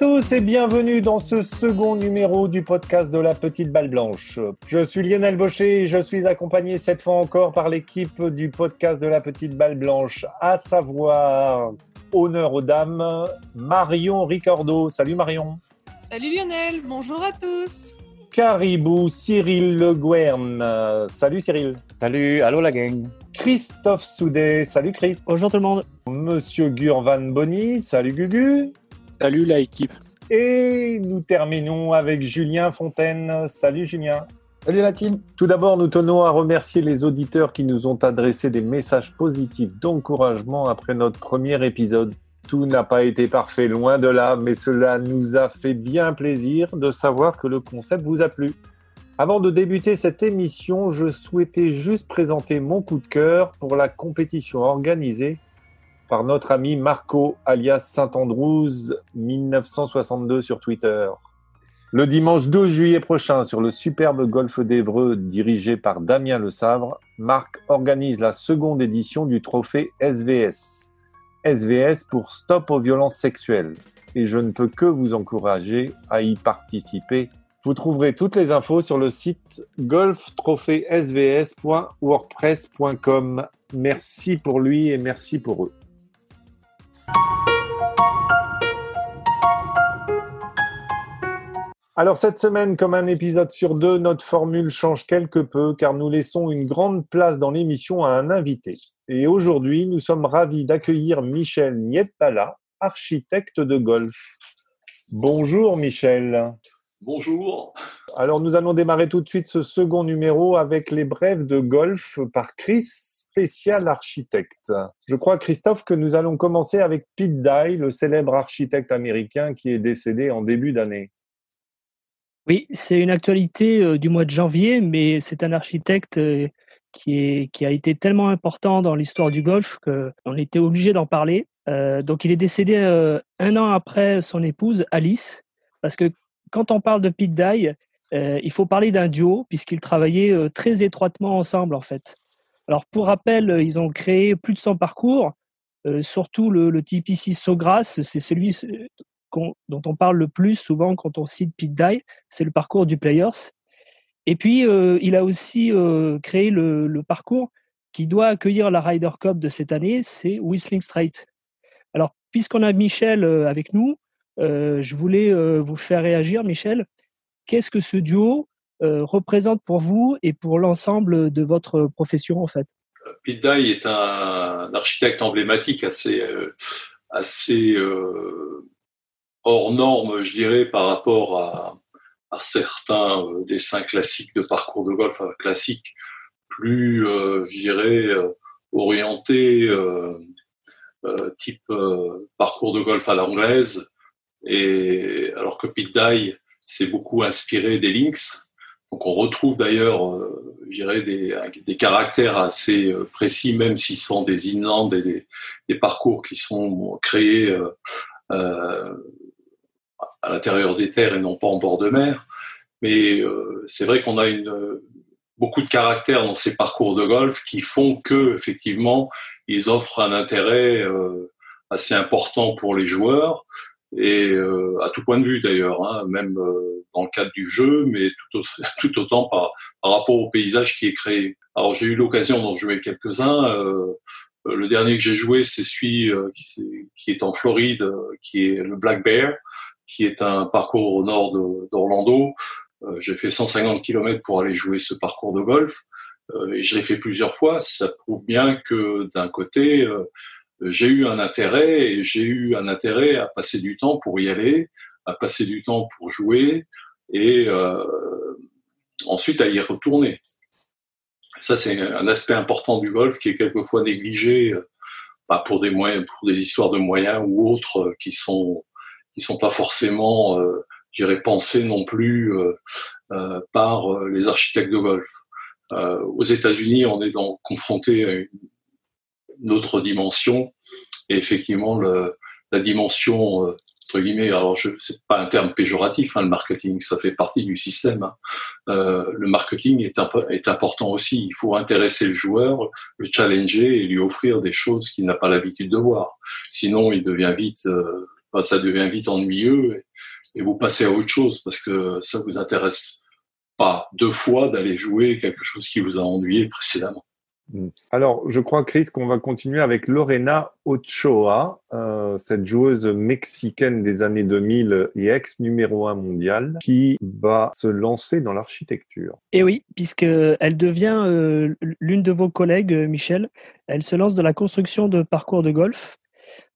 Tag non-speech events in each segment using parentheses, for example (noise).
tous et bienvenue dans ce second numéro du podcast de la petite balle blanche. Je suis Lionel Baucher et je suis accompagné cette fois encore par l'équipe du podcast de la petite balle blanche, à savoir honneur aux dames, Marion Ricardo. Salut Marion. Salut Lionel, bonjour à tous. Caribou Cyril Le Guern. Salut Cyril. Salut, allô la gang. Christophe Soudet. Salut Chris. Bonjour tout le monde. Monsieur Gurvan Bonny. Salut Gugu. Salut la équipe. Et nous terminons avec Julien Fontaine. Salut Julien. Salut la team. Tout d'abord, nous tenons à remercier les auditeurs qui nous ont adressé des messages positifs d'encouragement après notre premier épisode. Tout n'a pas été parfait, loin de là, mais cela nous a fait bien plaisir de savoir que le concept vous a plu. Avant de débuter cette émission, je souhaitais juste présenter mon coup de cœur pour la compétition organisée par notre ami Marco alias Saint-Andrews 1962 sur Twitter. Le dimanche 12 juillet prochain, sur le superbe golfe d'Evreux dirigé par Damien Le Savre, Marc organise la seconde édition du trophée SVS. SVS pour Stop aux violences sexuelles. Et je ne peux que vous encourager à y participer. Vous trouverez toutes les infos sur le site golftrophéesvs.wordpress.com. Merci pour lui et merci pour eux. Alors cette semaine, comme un épisode sur deux, notre formule change quelque peu car nous laissons une grande place dans l'émission à un invité. Et aujourd'hui, nous sommes ravis d'accueillir Michel Nietpala, architecte de golf. Bonjour Michel. Bonjour. Alors nous allons démarrer tout de suite ce second numéro avec les brèves de golf par Chris, spécial architecte. Je crois Christophe que nous allons commencer avec Pete Dye, le célèbre architecte américain qui est décédé en début d'année. Oui, c'est une actualité euh, du mois de janvier, mais c'est un architecte euh, qui, est, qui a été tellement important dans l'histoire du golf qu'on était obligé d'en parler. Euh, donc il est décédé un an après son épouse Alice, parce que quand on parle de Pete Dye, il faut parler d'un duo, puisqu'ils travaillaient très étroitement ensemble en fait. Alors pour rappel, ils ont créé plus de 100 parcours, surtout le, le TPC Sogras, c'est celui dont on parle le plus souvent quand on cite Pete Dye, c'est le parcours du Players. Et puis, euh, il a aussi euh, créé le, parcours qui doit accueillir la Ryder Cup de cette année, c'est Whistling Straight. Alors, puisqu'on a Michel euh, avec nous, je voulais vous faire réagir, Michel. Qu'est-ce que ce duo représente pour vous et pour l'ensemble de votre profession, en fait Pete Dye est un, architecte emblématique assez, assez hors norme, je dirais, par rapport à, certains euh, dessins classiques de parcours de golf, euh, classiques, plus, euh, je dirais, orientés, type parcours de golf à l'anglaise. Et alors que Pete Dye s'est beaucoup inspiré des links. Donc on retrouve d'ailleurs, dirais, des, des, caractères assez précis, même s'ils sont des inlands et des, parcours qui sont créés euh, à l'intérieur des terres et non pas en bord de mer. Mais euh, c'est vrai qu'on a une, beaucoup de caractères dans ces parcours de golf qui font que effectivement ils offrent un intérêt euh, assez important pour les joueurs et euh, à tout point de vue d'ailleurs, hein, même euh, dans le cadre du jeu, mais tout, (laughs) autant par, rapport au paysage qui est créé. Alors j'ai eu l'occasion d'en jouer quelques-uns. Euh, le dernier que j'ai joué, c'est celui qui, qui, est en Floride, qui est le Black Bear, qui est un parcours au nord d'Orlando. Euh, j'ai fait 150 km pour aller jouer ce parcours de golf euh, et je l'ai fait plusieurs fois. Ça prouve bien que d'un côté, euh, j'ai eu un intérêt et j'ai eu un intérêt à passer du temps pour y aller, à passer du temps pour jouer et ensuite à y retourner. Ça, c'est un aspect important du golf qui est quelquefois négligé bah, pour des moyens, pour des histoires de moyens ou autres qui sont qui sont pas forcément, euh, j'irais, pensés non plus euh, euh, par euh, les architectes de golf. aux États-Unis, on est donc confronté à une autre dimension, et effectivement, le, la dimension entre guillemets, alors je c'est pas un terme péjoratif, hein, le marketing, ça fait partie du système. Hein. Euh, le marketing est, est important aussi. Il faut intéresser le joueur, le challenger et lui offrir des choses qu'il n'a pas l'habitude de voir. Sinon, il devient vite euh, ça devient vite ennuyeux et, vous passez à autre chose parce que ça vous intéresse pas deux fois d'aller jouer quelque chose qui vous a ennuyé précédemment. Mm. Alors, je crois, Chris, qu'on va continuer avec Lorena Ochoa, euh, cette joueuse mexicaine des années 2000 et ex numéro un mondial, qui va se lancer dans l'architecture. Et oui, puisqu'elle devient euh, l'une de vos collègues, Michel. Elle se lance dans la construction de parcours de golf.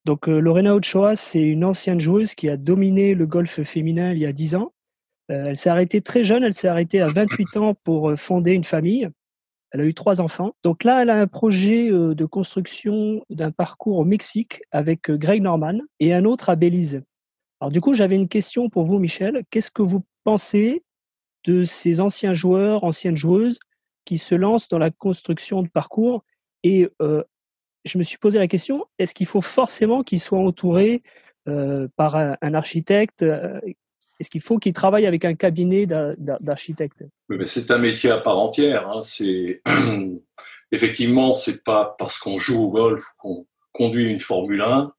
Donc, euh, Lorena Ochoa, c'est une ancienne joueuse qui a dominé le golf féminin il y a 10 ans. elle s'est arrêtée très jeune, elle s'est arrêtée à 28 ans pour fonder une famille. Elle a eu trois enfants. Donc là, elle a un projet euh, de construction d'un parcours au Mexique avec euh, Greg Norman et un autre à Belize. Alors du coup, j'avais une question pour vous, Michel. Qu'est-ce que vous pensez de ces anciens joueurs, anciennes joueuses qui se lancent dans la construction de parcours Et euh, je me suis posé la question, est-ce qu'il faut forcément qu'ils soient entourés par un, architecte est-ce qu'il faut qu'il travaille avec un cabinet d'architectes C'est un métier à part entière. Hein. C'est (clears throat) effectivement, c'est pas parce qu'on joue au golf qu'on conduit une Formule 1,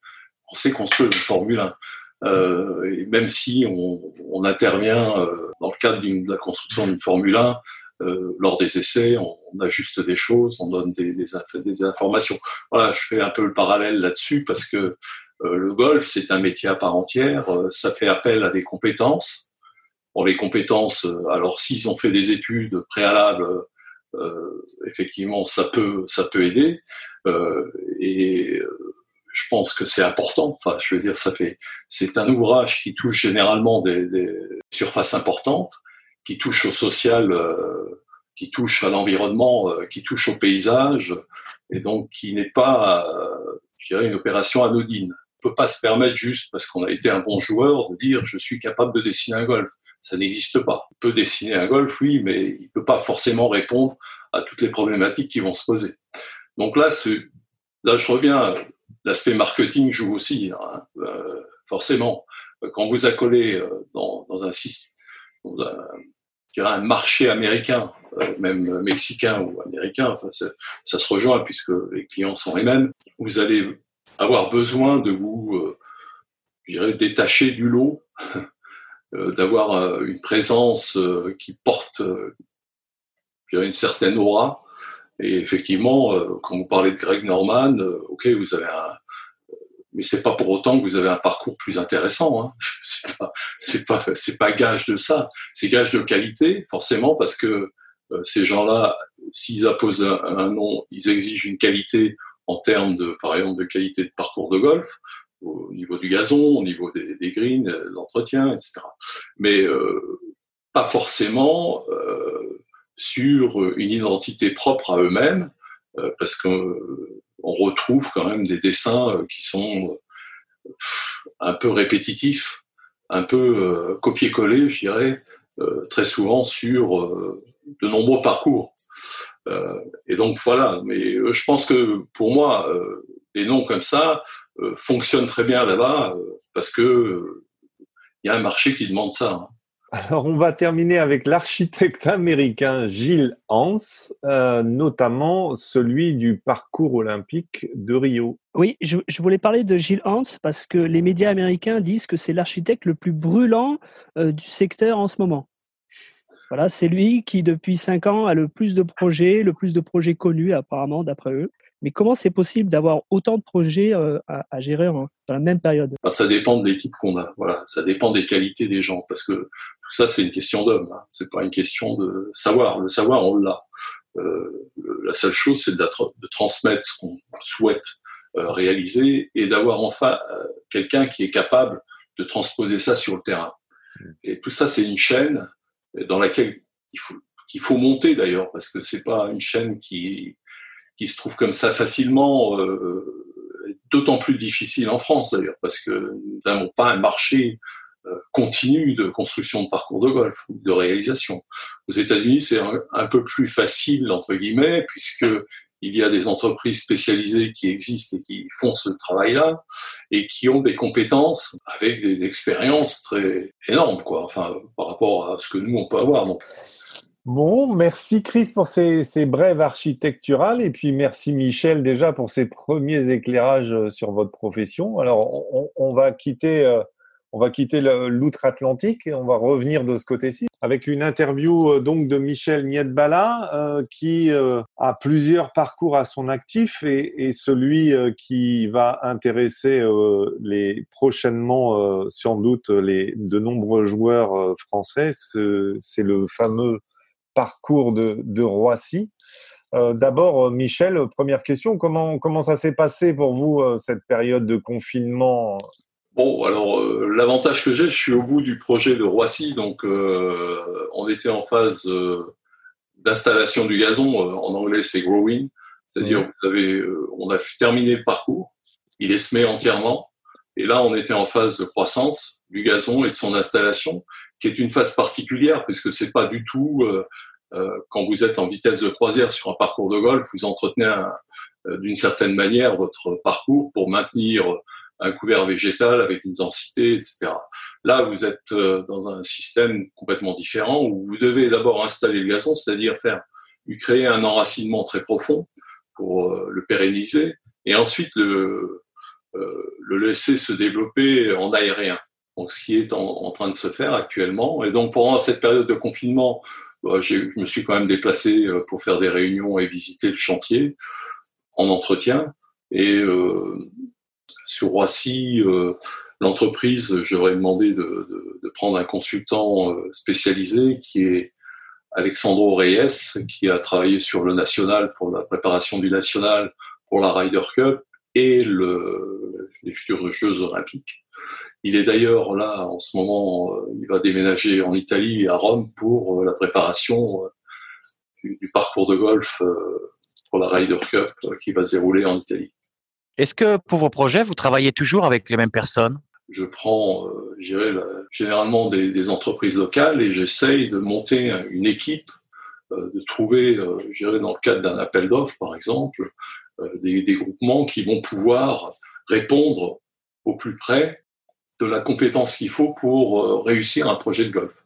on sait construire une Formule 1. Euh, même si on, intervient euh, dans le cadre de la construction d'une Formule 1, euh, lors des essais, on, ajuste des choses, on donne des, des, informations. Voilà, je fais un peu le parallèle là-dessus parce que le golf, c'est un métier à part entière. Euh, ça fait appel à des compétences. Bon, les compétences, euh, alors s'ils ont fait des études préalables, effectivement, ça peut, ça peut aider. et je pense que c'est important. Enfin, je veux dire, ça fait, c'est un ouvrage qui touche généralement des, des, surfaces importantes, qui touche au social, qui touche à l'environnement, qui touche au paysage, et donc qui n'est pas, je dirais, une opération anodine peut pas se permettre juste parce qu'on a été un bon joueur de dire je suis capable de dessiner un golf. Ça n'existe pas. Il peut dessiner un golf, oui, mais il peut pas forcément répondre à toutes les problématiques qui vont se poser. Donc là, là, je reviens. L'aspect marketing joue aussi, hein, euh, forcément. Quand vous accolez euh, dans, un système, un, marché américain, euh, même mexicain ou américain, ça, se rejoint puisque les clients sont les mêmes. Vous allez avoir besoin de vous, euh, je dirais, détacher du lot, (laughs) euh, d'avoir euh, une présence qui porte une certaine aura. Et effectivement, quand vous parlez de Greg Norman, ok, vous avez un, mais c'est pas pour autant que vous avez un parcours plus intéressant. Hein. (laughs) C'est pas, c'est pas, pas gage de ça. C'est gage de qualité, forcément, parce que ces gens-là, s'ils apposent un, nom, ils exigent une qualité en termes de, par exemple, de qualité de parcours de golf, au niveau du gazon, au niveau des, des greens, euh, l'entretien, etc. Mais euh, pas forcément euh, sur une identité propre à eux-mêmes, euh, parce qu'on retrouve quand même des dessins qui sont un peu répétitifs, un peu copier-coller, je dirais, très souvent sur de nombreux parcours. Euh, et donc voilà, mais euh, je pense que pour moi, euh, des noms comme ça fonctionnent très bien là-bas parce que il y a un marché qui demande ça. Hein. Alors, on va terminer avec l'architecte américain Gilles Hans, notamment celui du parcours olympique de Rio. Oui, je, je, voulais parler de Gilles Hans parce que les médias américains disent que c'est l'architecte le plus brûlant du secteur en ce moment. Voilà, c'est lui qui, depuis cinq ans, a le plus de projets, le plus de projets connus, apparemment, d'après eux. Mais comment c'est possible d'avoir autant de projets euh, à, gérer dans la même période? Bah, Ça dépend de l'équipe qu'on a. Voilà, ça dépend des qualités des gens, parce que tout ça, c'est une question d'homme. Hein. C'est pas une question de savoir. Le savoir, on l'a. Euh, la seule chose, c'est de, de, transmettre ce qu'on souhaite euh, réaliser et d'avoir enfin euh, quelqu'un qui est capable de transposer ça sur le terrain. Mmh. Et tout ça, c'est une chaîne dans laquelle il faut, qu'il faut monter d'ailleurs, parce que c'est pas une chaîne qui, qui se trouve comme ça facilement, euh, d'autant plus difficile en France d'ailleurs, parce que nous n'avons pas un marché euh, continu de construction de parcours de golf de réalisation. Aux États-Unis, c'est un, un, peu plus facile entre guillemets, puisque il y a des entreprises spécialisées qui existent et qui font ce travail-là et qui ont des compétences avec des expériences très énormes, quoi. Enfin, par rapport à ce que nous on peut avoir. Bon, merci Chris pour ces, ces, brèves architecturales et puis merci Michel déjà pour ces premiers éclairages euh, sur votre profession. Alors, on, on va quitter, euh, on va quitter l'outre-Atlantique et on va revenir de ce côté-ci avec une interview euh, donc de Michel Nietbala euh, qui euh, a plusieurs parcours à son actif et, celui qui va intéresser les prochainement sans doute les de nombreux joueurs français, c'est le fameux parcours de, de Roissy. D'abord, Michel, première question, comment, comment ça s'est passé pour vous, cette période de confinement Bon, alors euh, l'avantage que j'ai, je suis au bout du projet de Roissy, donc euh, on était en phase euh, d'installation du gazon. en anglais, c'est growing, c'est-à-dire mmh. vous avez, on a terminé le parcours, il est semé entièrement, et là on était en phase de croissance du gazon et de son installation, qui est une phase particulière puisque c'est pas du tout quand vous êtes en vitesse de croisière sur un parcours de golf, vous entretenez d'une certaine manière votre parcours pour maintenir un couvert végétal avec une densité, etc. Là, vous êtes euh, dans un système complètement différent où vous devez d'abord installer le gazon, c'est-à-dire faire lui créer un enracinement très profond pour euh, le pérenniser, et ensuite le, euh, le laisser se développer en aérien. Donc, ce qui est en, train de se faire actuellement. Et donc, pendant cette période de confinement, bah, je me suis quand même déplacé pour faire des réunions et visiter le chantier en entretien. Et euh, sur Roissy, euh, l'entreprise, j'aurais demandé de, prendre un consultant euh, spécialisé qui est Alexandro Reyes, qui a travaillé sur le national pour la préparation du national pour la Ryder Cup et le, les futurs Jeux olympiques. Il est d'ailleurs là en ce moment, euh, il va déménager en Italie à Rome pour la préparation du parcours de golf pour la Ryder Cup qui va se dérouler en Italie. Est-ce que pour vos projets, vous travaillez toujours avec les mêmes personnes? Je prends, euh, généralement des, des, entreprises locales et j'essaye de monter une équipe, euh, de trouver, euh, dans le cadre d'un appel d'offres par exemple, euh, des, des, groupements qui vont pouvoir répondre au plus près de la compétence qu'il faut pour euh, réussir un projet de golf.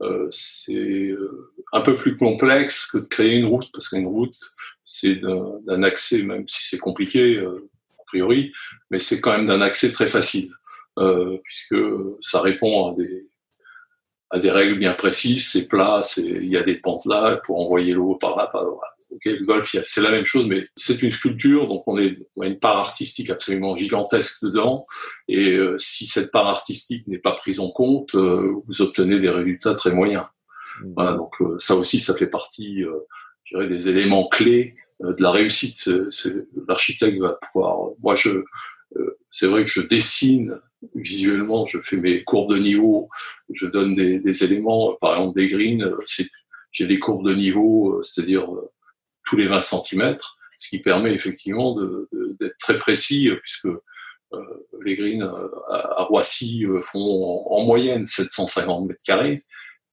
Euh, c'est un peu plus complexe que de créer une route, parce qu'une route, c'est d'un accès, même si c'est compliqué, priori, mais c'est quand même d'un accès très facile, euh, puisque ça répond à des, à des règles bien précises, c'est plat, il y a des pentes là pour envoyer l'eau par là, par là. le golf, c'est la même chose, mais c'est une sculpture, donc on, est, on a une part artistique absolument gigantesque dedans. Et euh, si cette part artistique n'est pas prise en compte, euh, vous obtenez des résultats très moyens. Mmh. Voilà, donc euh, ça aussi, ça fait partie, je dirais, des éléments clés de la réussite. L'architecte va pouvoir. Moi, je, euh, c'est vrai que je dessine visuellement, je fais mes courbes de niveau, je donne des, des éléments, par exemple des greens. J'ai des courbes de niveau, euh, c'est-à-dire tous les 20 cm, ce qui permet effectivement d'être très précis, puisque euh, les greens à, Roissy font en, en, moyenne 750 mètres carrés,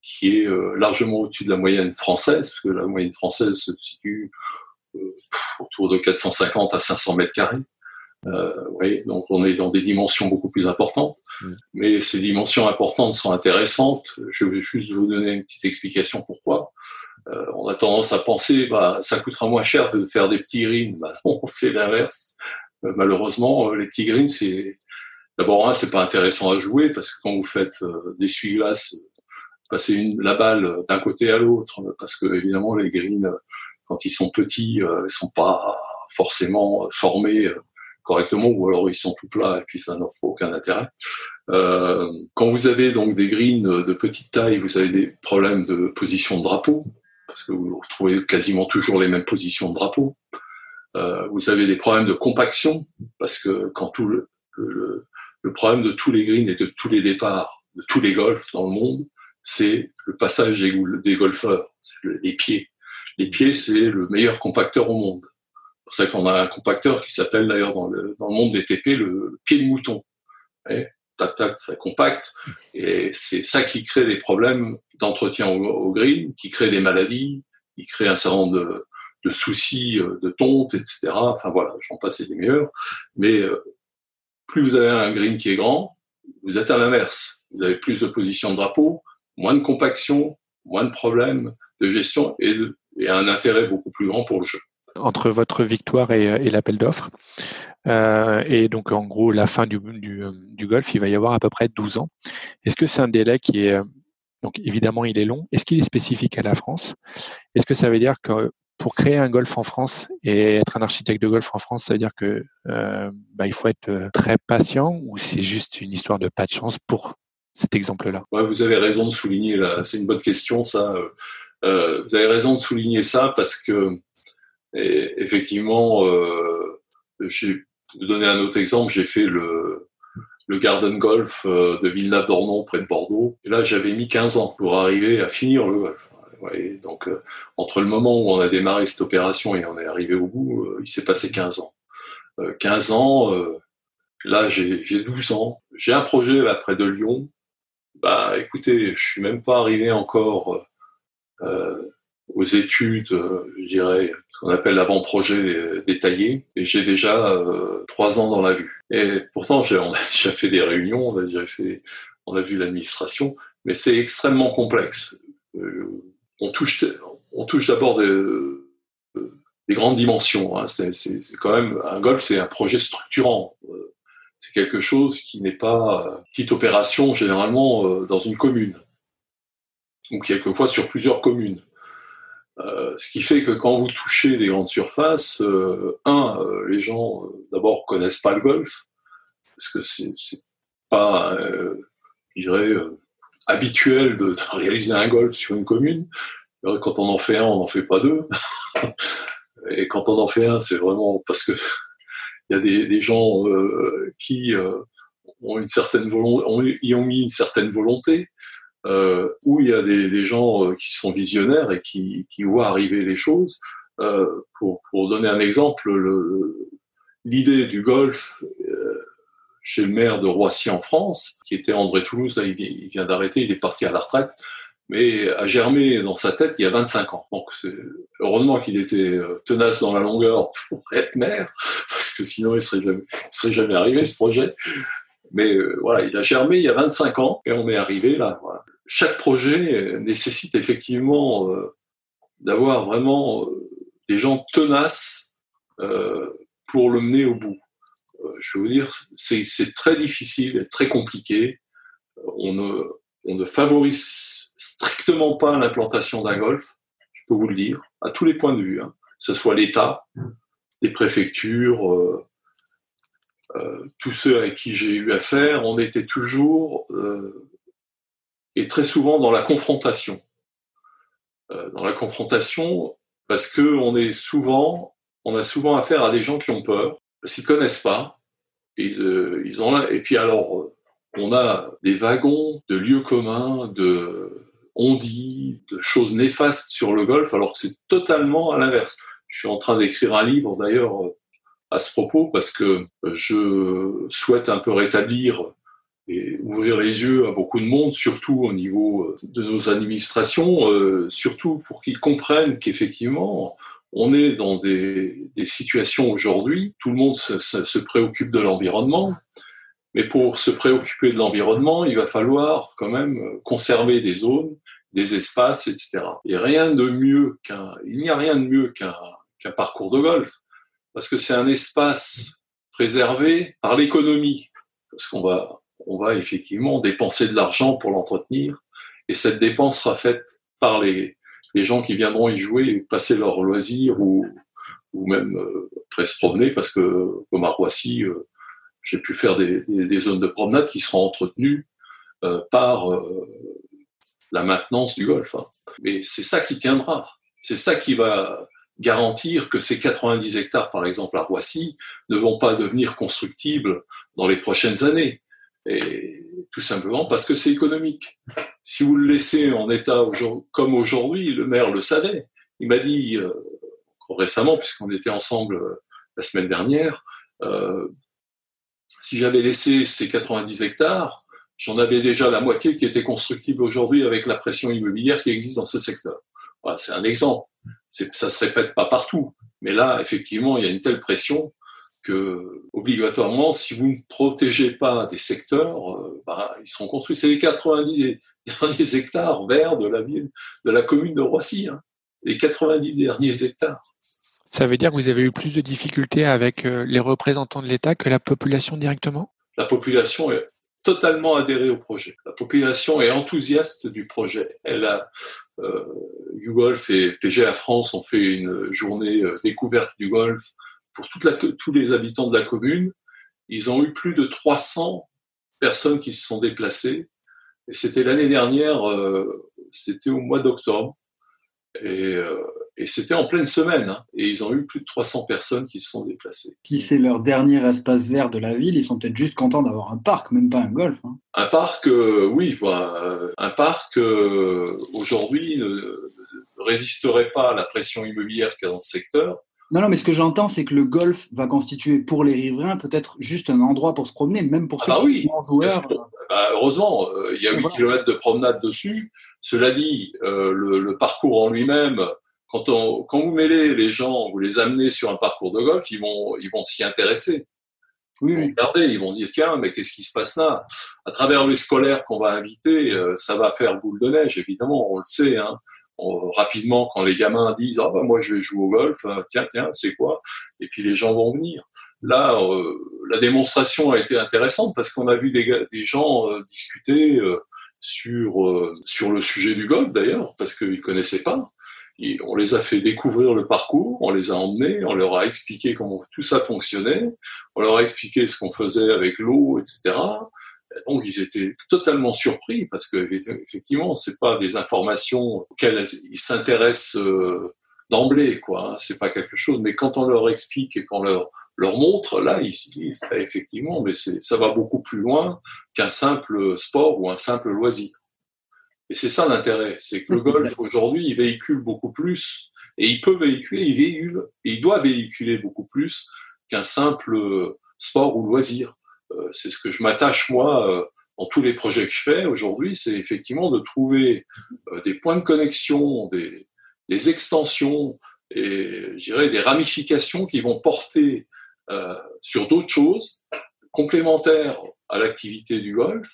qui est largement au-dessus de la moyenne française, parce que la moyenne française se situe autour de 450 à 500 mètres carrés. Euh, oui, donc on est dans des dimensions beaucoup plus importantes, mm. mais ces dimensions importantes sont intéressantes. Je vais juste vous donner une petite explication pourquoi. Euh, on a tendance à penser, bah, ça coûtera moins cher de faire des petits greens. (laughs) Bah, non, c'est l'inverse. Euh, malheureusement, les petits greens, c'est d'abord un, c'est pas intéressant à jouer parce que quand vous faites des suie-glaces, passer une, la balle d'un côté à l'autre, parce que évidemment les greens quand ils sont petits, euh, ils sont pas forcément formés euh, correctement ou alors ils sont tout plats et puis ça n'offre aucun intérêt. Euh, quand vous avez donc des greens de petite taille, vous avez des problèmes de position de drapeau parce que vous retrouvez quasiment toujours les mêmes positions de drapeau. Euh, vous avez des problèmes de compaction parce que quand tout le, problème de tous les greens et de tous les départs de tous les golfs dans le monde, c'est le passage des, des golfeurs, les pieds. Les pieds, c'est le meilleur compacteur au monde. C'est pour ça qu'on a un compacteur qui s'appelle d'ailleurs dans le, dans le monde des TP le, pied de mouton. Et, tac, tac, ça compacte. Et c'est ça qui crée des problèmes d'entretien au, green, qui crée des maladies, qui crée un certain nombre de, de soucis euh, de tonte, etc. Enfin voilà, j'en passe des meilleurs. Mais euh, plus vous avez un green qui est grand, vous êtes à l'inverse. Vous avez plus de position de drapeau, moins de compaction, moins de problèmes, de gestion et, et, un intérêt beaucoup plus grand pour le jeu. Entre votre victoire et, et l'appel d'offres, euh, et donc en gros la fin du, du, du, golf, il va y avoir à peu près 12 ans. Est-ce que c'est un délai qui est, donc évidemment il est long, est-ce qu'il est spécifique à la France? Est-ce que ça veut dire que pour créer un golf en France et être un architecte de golf en France, ça veut dire que euh, bah, il faut être euh, très patient ou c'est juste une histoire de pas de chance pour cet exemple-là? Ouais, Vous avez raison de souligner là, c'est une bonne question ça. Euh, vous avez raison de souligner ça parce que effectivement, euh, j'ai donné un autre exemple, j'ai fait le le Garden Golf euh, de Villeneuve-d'Ornon près de Bordeaux. Et là, j'avais mis 15 ans pour arriver à finir le golf. Donc, euh, entre le moment où on a démarré cette opération et on est arrivé au bout, euh, il s'est passé 15 ans. 15 ans, là, j'ai 12 ans. J'ai un projet là près de Lyon. Bah, écoutez, je suis même pas arrivé encore aux études, je dirais, ce qu'on appelle l'avant-projet détaillé, et j'ai déjà trois ans dans la vue. Et pourtant, j'ai, on a (laughs) déjà fait des réunions, on a déjà fait, on a vu l'administration, mais c'est extrêmement complexe. Euh, on touche, on touche d'abord des, des grandes dimensions. Hein. C'est, c'est, c'est quand même un golf, c'est un projet structurant. Euh, c'est quelque chose qui n'est pas euh, petite opération généralement euh, dans une commune, ou quelquefois sur plusieurs communes. Euh, ce qui fait que quand vous touchez les grandes surfaces, euh, un, euh, les gens d'abord connaissent pas le golf parce que c'est pas, je dirais, habituel de, réaliser un golf sur une commune. Quand on en fait un, on n'en fait pas deux. (laughs) Et quand on en fait un, c'est vraiment parce que (laughs) il y a des, des gens qui ont une certaine volonté, ont, y ont mis une certaine volonté euh, où il y a des, des, gens euh, qui sont visionnaires et qui, qui voient arriver les choses. Euh, pour, pour, donner un exemple, l'idée du golf euh, chez le maire de Roissy en France, qui était André Toulouse, là, il il vient d'arrêter, il est parti à la retraite, mais a germé dans sa tête il y a 25 ans. Donc heureusement qu'il était euh, tenace dans la longueur pour être maire, (laughs) parce que sinon il serait jamais, serait jamais arrivé ce projet. Mais euh, voilà, il a germé il y a 25 ans et on est arrivé là. Voilà chaque projet nécessite effectivement euh, d'avoir vraiment euh, des gens tenaces euh, pour le mener au bout. je veux dire, c'est très difficile très compliqué. On ne, on ne favorise strictement pas l'implantation d'un golf, je peux vous le dire, à tous les points de vue, hein. que ce soit l'État, les préfectures, euh, euh, tous ceux avec qui j'ai eu affaire, on était toujours euh, et très souvent dans la confrontation. Euh, dans la confrontation, parce que on est souvent, on a souvent affaire à des gens qui ont peur, qu'ils connaissent pas. Ils, euh, ils ont là, et puis alors, euh, on a des wagons de lieux communs, de on dit, de choses néfastes sur le golf, alors que c'est totalement à l'inverse. Je suis en train d'écrire un livre d'ailleurs à ce propos parce que je souhaite un peu rétablir et ouvrir les yeux à beaucoup de monde, surtout au niveau euh, de nos administrations, euh, surtout pour qu'ils comprennent qu'effectivement, on est dans des, des situations aujourd'hui, tout le monde se, se préoccupe de l'environnement, mais pour se préoccuper de l'environnement, il va falloir quand même conserver des zones, des espaces, etc. Et rien de mieux qu'un, il n'y a rien de mieux qu'un qu'un parcours de golf, parce que c'est un espace préservé par l'économie, parce qu'on va on va effectivement dépenser de l'argent pour l'entretenir, et cette dépense sera faite par les, gens qui viendront y jouer passer leur loisir ou, même euh, après se promener, parce que comme à Roissy, euh, j'ai pu faire des, zones de promenade qui seront entretenues euh, par euh, la maintenance du golf. Hein. Mais c'est ça qui tiendra. C'est ça qui va garantir que ces 90 hectares, par exemple, à Roissy, ne vont pas devenir constructibles dans les prochaines années. Et tout simplement parce que c'est économique. Si vous le laissez en état comme aujourd'hui, le maire le savait. Il m'a dit euh, récemment, puisqu'on était ensemble euh, la semaine dernière, euh, si j'avais laissé ces 90 hectares, j'en avais déjà la moitié qui était constructible aujourd'hui avec la pression immobilière qui existe dans ce secteur. Voilà, c'est un exemple. Ça se répète pas partout, mais là, effectivement, il y a une telle pression que obligatoirement, si vous ne protégez pas des secteurs, euh, bah, ils seront construits. C'est les 90 (laughs) derniers hectares verts de la ville, de la commune de Roissy. Hein. Les 90 derniers hectares. Ça veut dire que vous avez eu plus de difficultés avec euh, les représentants de l'État que la population directement? La population est totalement adhérée au projet. La population est enthousiaste du projet. Elle a, euh, YouGolf et PGA France ont fait une journée découverte du golf pour toute la, tous les habitants de la commune. Ils ont eu plus de 300 personnes qui se sont déplacées. Et c'était l'année dernière, euh, c'était au mois d'octobre. Et, euh, et c'était en pleine semaine. Hein. et ils ont eu plus de 300 personnes qui se sont déplacées. Si c'est leur dernier espace vert de la ville, ils sont peut-être juste contents d'avoir un parc, même pas un golf. Hein. Un parc, euh, oui. Un parc, aujourd'hui, ne résisterait pas à la pression immobilière qu'il y a dans ce secteur. Non, non, mais ce que j'entends, c'est que le golf va constituer pour les riverains peut-être juste un endroit pour se promener, même pour ah ceux bah qui sont joueurs. Bah, heureusement, euh, il y a 8 km de promenade dessus. Cela dit, euh, le, le, parcours en lui-même, quand, on, quand vous mêlez les gens, vous les amenez sur un parcours de golf, ils vont, ils vont s'y intéresser. Oui, ils vont regarder, ils vont dire tiens, mais qu'est-ce qui se passe là? À travers les scolaires qu'on va inviter, euh, ça va faire boule de neige, évidemment, on le sait. Hein rapidement quand les gamins disent ah bah moi je vais jouer au golf euh, tiens tiens c'est quoi? Et puis les gens vont venir. Là euh, la démonstration a été intéressante parce qu'on a vu des, gens euh, discuter sur sur le sujet du golf d'ailleurs parce qu'ils connaissaient pas. Et on les a fait découvrir le parcours, on les a emmenés, on leur a expliqué comment tout ça fonctionnait, on leur a expliqué ce qu'on faisait avec l'eau, etc. Donc ils étaient totalement surpris parce que effectivement c'est pas des informations auxquelles ils s'intéressent euh, d'emblée quoi. Hein. C'est pas quelque chose. Mais quand on leur explique et qu'on leur leur montre, là ils se disent ah, effectivement, mais ça va beaucoup plus loin qu'un simple sport ou un simple loisir. Et c'est ça l'intérêt, c'est que le golf aujourd'hui il véhicule beaucoup plus et il peut véhiculer, il véhicule et il doit véhiculer beaucoup plus qu'un simple sport ou loisir. Euh, c'est ce que je m'attache moi euh, dans tous les projets que je fais aujourd'hui, c'est effectivement de trouver euh, des points de connexion, des, extensions et je dirais des ramifications qui vont porter sur d'autres choses complémentaires à l'activité du golf,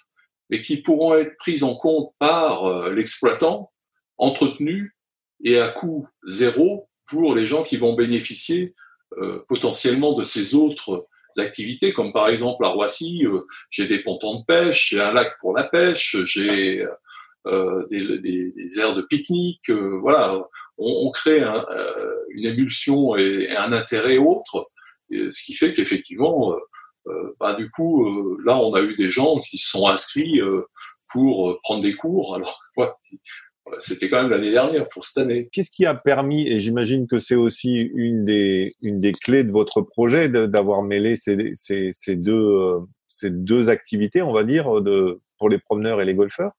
mais qui pourront être prises en compte par l'exploitant, entretenues et à coût zéro pour les gens qui vont bénéficier potentiellement de ces autres activités, comme par exemple à Roissy, euh, j'ai des pontons de pêche, j'ai un lac pour la pêche, j'ai euh, des, des, des, aires de pique-nique. Euh, voilà, on, on crée un, euh, une émulsion et, un intérêt autre, ce qui fait qu'effectivement, bah, du coup, là, on a eu des gens qui se sont inscrits pour prendre des cours. Alors, (laughs) c'était quand même l'année dernière pour cette année. Qu'est-ce qui a permis, et j'imagine que c'est aussi une des, une des clés de votre projet, d'avoir mêlé ces, ces, ces, deux, euh, ces deux activités, on va dire, de, pour les promeneurs et les golfeurs.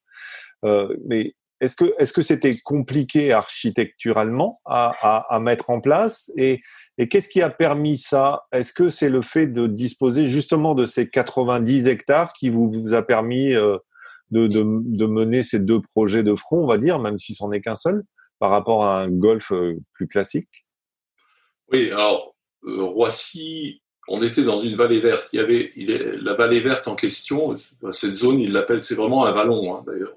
Euh, mais est-ce que est-ce que c'était compliqué architecturalement à, à, à, mettre en place? Et, et qu'est-ce qui a permis ça? Est-ce que c'est le fait de disposer justement de ces 90 hectares qui vous, vous a permis euh, de, de, de, mener ces deux projets de front, on va dire, même si c'en est qu'un seul, par rapport à un golf euh, plus classique? Oui, alors euh, Roissy, on était dans une vallée verte. Il y avait il est, la vallée verte en question. Cette zone, il l'appelle, c'est vraiment un vallon. Hein, D'ailleurs,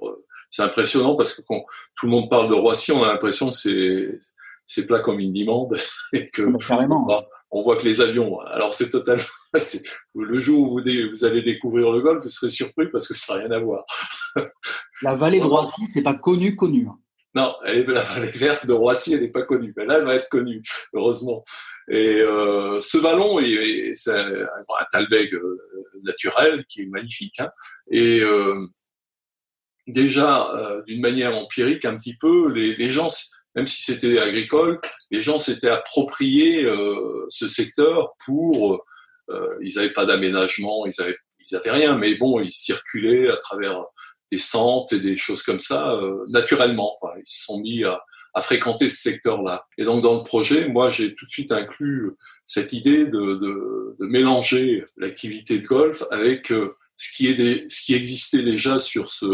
c'est impressionnant parce que quand tout le monde parle de Roissy, on a l'impression que c'est c'est plat comme une dimande (laughs) et que Carrément on voit que les avions. Alors c'est totalement. (laughs) Le jour où vous, vous, allez découvrir le golf, vous serez surpris parce que ça n'a rien à voir. (laughs) La vallée de Roissy, c'est pas connu, connu. Hein. Non, elle est, la vallée verte de Roissy, elle n'est pas connue. Mais là, elle va être connue, heureusement. Et euh, ce vallon, c'est un, un talweg euh, naturel qui est magnifique. Hein. Et euh, déjà, euh, d'une manière empirique, un petit peu, les, les gens même si c'était agricole, les gens s'étaient appropriés ce secteur pour, ils n'avaient pas d'aménagement, ils avaient, ils avaient rien, mais bon, ils circulaient à travers des centres et des choses comme ça euh, naturellement. Enfin, ils se sont mis à, à fréquenter ce secteur-là. Et donc dans le projet, moi j'ai tout de suite inclus cette idée de, de, de mélanger l'activité de golf avec euh, ce qui est des, ce qui existait déjà sur ce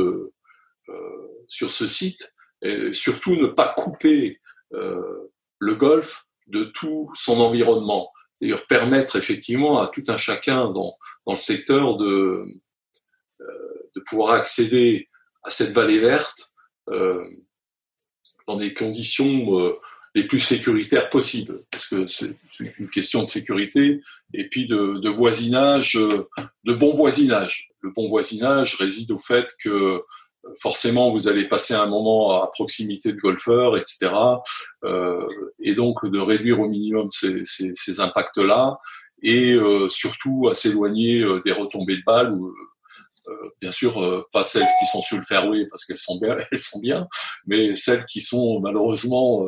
euh, sur ce site et surtout ne pas couper euh, le golf de tout son environnement. C'est-à-dire permettre effectivement à tout un chacun dans, dans le secteur de, euh, de pouvoir accéder à cette vallée verte dans des conditions les plus sécuritaires possibles, parce que c'est une question de sécurité et puis de, voisinage, de bon voisinage. Le bon voisinage réside au fait que forcément vous allez passer un moment à proximité de golfeurs, etc. Euh, et donc de réduire au minimum ces, ces, ces impacts-là et euh, surtout à s'éloigner euh, des retombées de balles ou euh, bien sûr euh, pas celles qui sont sur le fairway parce qu'elles sont bien, (laughs) elles sont bien, mais celles qui sont malheureusement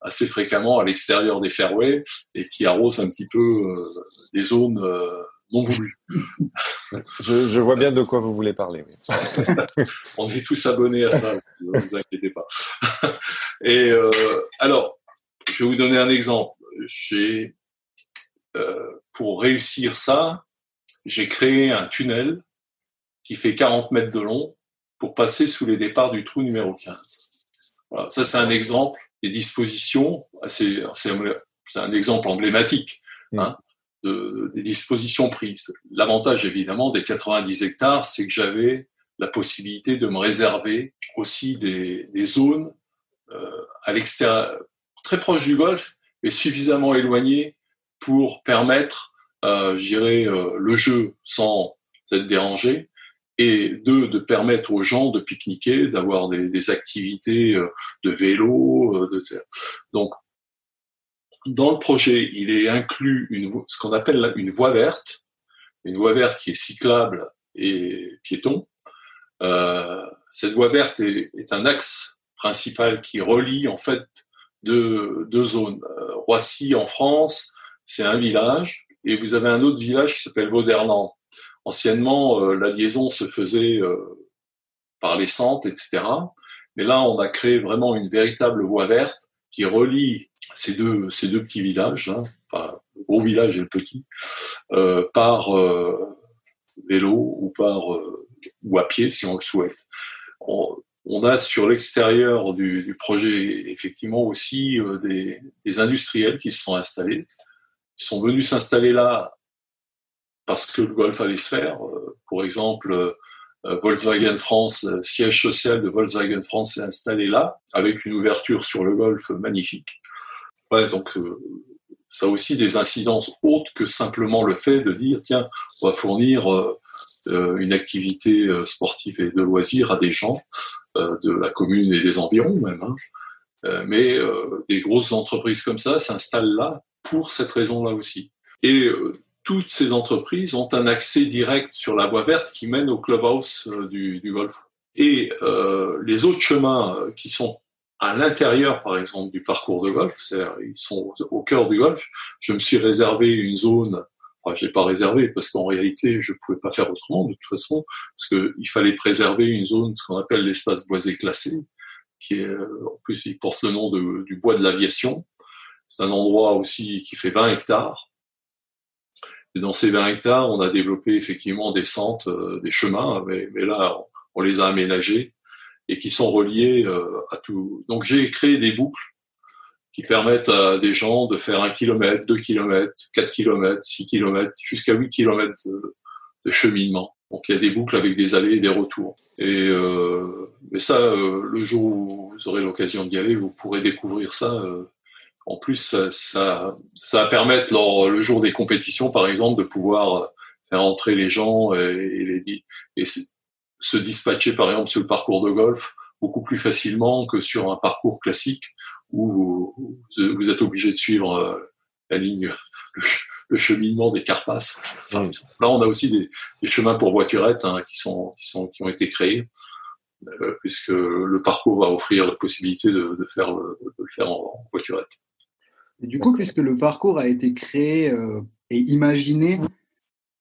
assez fréquemment à l'extérieur des fairways et qui arrosent un petit peu des zones non voulu. je, je, vois bien de quoi vous voulez parler. Oui. (laughs) On est tous abonnés à ça, ne vous inquiétez pas. (laughs) Et euh, alors, je vais vous donner un exemple. J'ai, euh, pour réussir ça, j'ai créé un tunnel qui fait 40 mètres de long pour passer sous les départs du trou numéro 15. Voilà, ça c'est un exemple des dispositions, c'est un exemple emblématique. Hein de, des dispositions prises. L'avantage évidemment des 90 hectares, c'est que j'avais la possibilité de me réserver aussi des, des zones euh, à l'extérieur, très proches du golfe, mais suffisamment éloignées pour permettre, euh, je dirais, euh, le jeu sans être dérangé, et deux, de permettre aux gens de pique-niquer, d'avoir des, des, activités euh, de vélo. Euh, de, donc, dans le projet, il est inclus une, ce qu'on appelle une voie verte, une voie verte qui est cyclable et piéton. Euh, cette voie verte est, est, un axe principal qui relie en fait deux, deux zones. Euh, Roissy en France, c'est un village, et vous avez un autre village qui s'appelle Vaudernan. Anciennement, euh, la liaison se faisait euh, par les centres, etc. Mais là, on a créé vraiment une véritable voie verte qui relie ces deux, ces deux petits villages, hein, enfin, le gros village et le petit, euh, par euh, vélo ou par euh, ou à pied si on le souhaite. On, on a sur l'extérieur du, du, projet effectivement aussi euh, des, des, industriels qui se sont installés, Ils sont venus s'installer là parce que le golf allait se faire. Euh, pour exemple, euh, Volkswagen France, siège social de Volkswagen France s'est installé là, avec une ouverture sur le golf magnifique. Donc euh, ça a aussi des incidences autres que simplement le fait de dire tiens, on va fournir euh, euh une activité sportive et de loisirs à des gens de la commune et des environs même. Hein. mais des grosses entreprises comme ça s'installent là pour cette raison-là aussi. Et toutes ces entreprises ont un accès direct sur la voie verte qui mène au clubhouse du golf. Et les autres chemins qui sont à l'intérieur, par exemple, du parcours de golf, ils sont au cœur du golf. Je me suis réservé une zone, enfin, j'ai pas réservé parce qu'en réalité, je pouvais pas faire autrement de toute façon, parce que il fallait préserver une zone, ce qu'on appelle l'espace boisé classé, qui est, en plus, il porte le nom de, du bois de l'aviation. C'est un endroit aussi qui fait 20 hectares. Et dans ces 20 hectares, on a développé effectivement des centres, euh, des chemins, mais, mais là, on les a aménagés et qui sont reliés euh, à tout. Donc j'ai créé des boucles qui permettent à des gens de faire un kilomètre, deux kilomètres, quatre kilomètres, six kilomètres, jusqu'à huit kilomètres de, cheminement. Donc il y a des boucles avec des allées et des retours. Et euh, mais ça, euh, le jour où vous aurez l'occasion d'y aller, vous pourrez découvrir ça. Euh, en plus, ça, ça, ça va permettre lors le jour des compétitions, par exemple, de pouvoir faire entrer les gens et, et les et se dispatcher par exemple sur le parcours de golf beaucoup plus facilement que sur un parcours classique où vous êtes obligé de suivre euh, la ligne, le cheminement des carpasses. Enfin, là, on a aussi des, des chemins pour voiturettes hein, qui, sont, qui, sont, qui ont été créés, euh, puisque le parcours va offrir la possibilité de, de faire, le, de le faire en, en, voiturette. Et du coup, puisque le parcours a été créé euh, et imaginé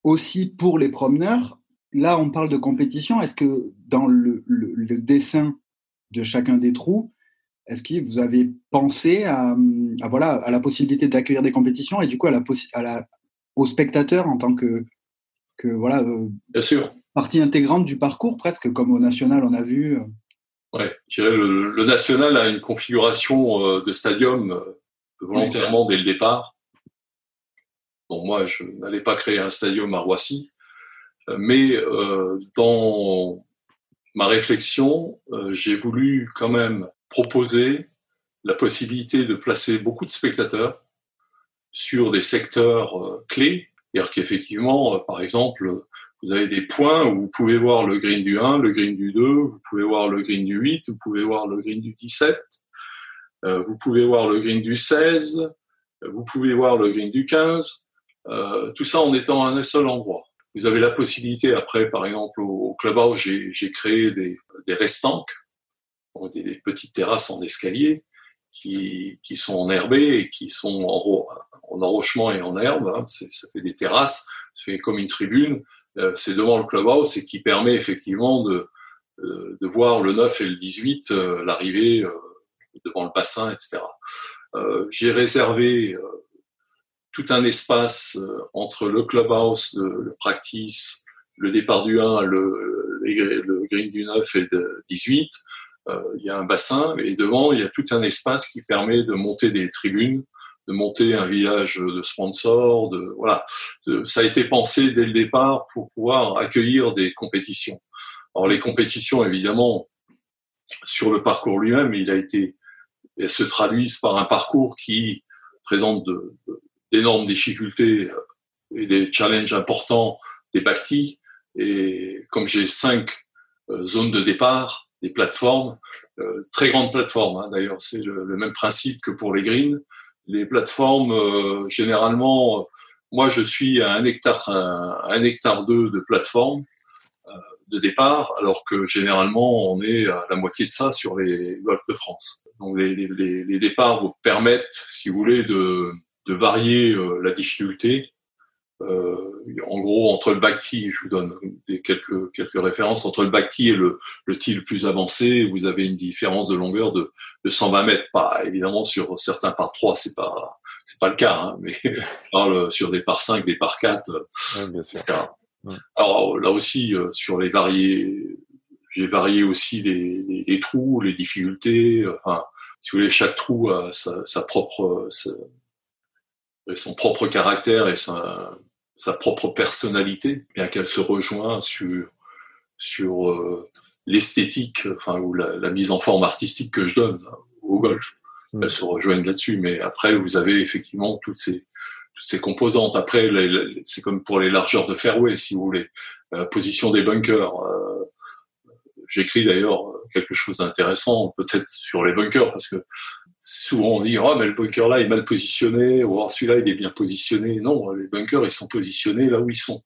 aussi pour les promeneurs, là, on parle de compétition. Est-ce que dans le, le, le, dessin de chacun des trous, est-ce que vous avez pensé à, à voilà, à la possibilité d'accueillir des compétitions et du coup à la, à la, aux spectateurs en tant que, que voilà, euh, Bien sûr. partie intégrante du parcours, presque comme au national, on a vu euh. Ouais, je dirais le, le, national a une configuration euh, de stadium volontairement dès le départ. Bon, moi, je n'allais pas créer un stadium à Roissy, mais euh, dans ma réflexion, euh, j'ai voulu quand même proposer la possibilité de placer beaucoup de spectateurs sur des secteurs euh, clés. C'est-à-dire qu'effectivement, euh, par exemple, vous avez des points où vous pouvez voir le green du 1, le green du 2, vous pouvez voir le green du 8, vous pouvez voir le green du 17, vous pouvez voir le green du 16, vous pouvez voir le green du 15, tout ça en étant à un seul endroit. Vous avez la possibilité, après, par exemple, au Clubhouse, j'ai créé des, des restanques, des, des, petites terrasses en escalier, qui, qui sont enherbées et qui sont en, en enrochement et en herbe. Hein. Ça fait des terrasses, ça fait comme une tribune. Euh, c'est devant le clubhouse et qui permet effectivement de, euh, de voir le 9 et le 18, euh, l'arrivée devant le bassin, etc. J'ai réservé tout un espace entre le clubhouse, le, practice, le départ du 1, le, le green du 9 et le 18. il y a un bassin et devant, il y a tout un espace qui permet de monter des tribunes de monter un village de sponsors. De, voilà, ça a été pensé dès le départ pour pouvoir accueillir des compétitions. Alors les compétitions, évidemment, sur le parcours lui-même, il a été, elles se traduisent par un parcours qui présente d'énormes difficultés et des challenges importants des bâtis. Et comme j'ai cinq euh, zones de départ, des plateformes, euh, très grandes plateformes, hein, d'ailleurs, c'est le, même principe que pour les greens les plateformes, euh, généralement, euh, moi je suis à un hectare, un, hectare deux de plateforme euh, de départ, alors que généralement on est à la moitié de ça sur les golfs de France. Donc les, les départs vous permettent, si vous voulez, de, de varier la difficulté euh, en gros, entre le Bhakti, je vous donne des, quelques, quelques références, entre le Bhakti et le, le le plus avancé, vous avez une différence de longueur de, de 120 mètres. Pas évidemment sur certains par 3, c'est pas c'est pas le cas, hein, mais (laughs) parle sur des par 5, des par 4. Ouais, bien sûr. Alors là aussi, euh, sur les variés, j'ai varié aussi les, les, les, trous, les difficultés. Enfin, si vous voulez, chaque trou a sa, sa propre, sa, son propre caractère et sa, sa propre personnalité, bien qu'elle se rejoint sur, sur euh, l'esthétique, enfin, ou la, la, mise en forme artistique que je donne hein, au golf. Mm. Elles se rejoignent là-dessus, mais après, vous avez effectivement toutes ces, toutes ces composantes. Après, c'est comme pour les largeurs de fairway, si vous voulez. La position des bunkers. Euh, J'écris d'ailleurs quelque chose d'intéressant, peut-être sur les bunkers, parce que souvent on dit oh mais le bunker là est mal positionné ou celui-là il est bien positionné. Non les bunkers ils sont positionnés là où ils sont.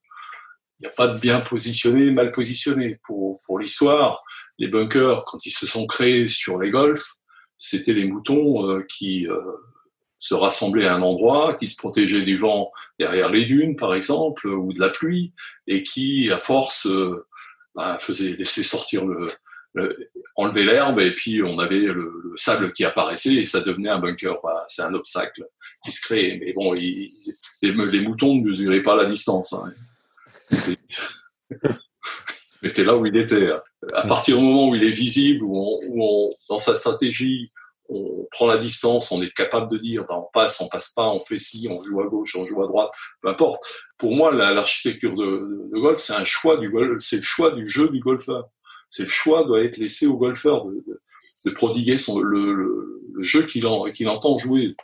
Il n'y a pas de bien positionné mal positionné. Pour pour l'histoire les bunkers quand ils se sont créés sur les golfs c'était les moutons euh, qui euh, se rassemblaient à un endroit qui se protégeaient du vent derrière les dunes par exemple ou de la pluie et qui à force euh, bah, faisaient laisser sortir le enlever l'herbe et puis on avait le, sable qui apparaissait et ça devenait un bunker. c'est un obstacle qui se. Mais bon, les, moutons ne mesuraient pas la distance. Hein. C'était (laughs) là où il était. À partir du moment où il est visible, où, on, dans sa stratégie, on prend la distance, on est capable de dire ben, on passe, on passe pas, on fait ci, on joue à gauche, on joue à droite, peu importe. Pour moi, l'architecture de, de, golf, c'est un choix du golf, c'est le choix du jeu du golfeur c'est le choix doit être laissé au golfeur de, prodiguer son, le, jeu qu'il qu'il entend jouer.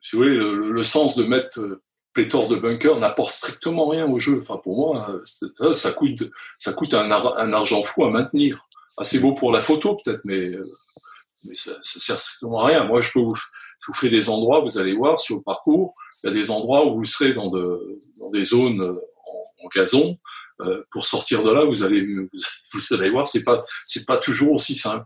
Si vous voulez, le, sens de mettre euh, pléthore de bunkers n'apporte strictement rien au jeu. Enfin, pour moi, ça, ça, coûte, ça coûte un, argent fou à maintenir. Assez beau pour la photo, peut-être, mais, euh, mais ça, ça sert strictement à rien. Moi, je peux vous, je vous fais des endroits, vous allez voir sur le parcours, il y a des endroits où vous serez dans, de, dans des zones en, en gazon, euh, pour sortir de là, vous allez, (laughs) vous allez voir, c'est pas, c'est pas toujours aussi simple.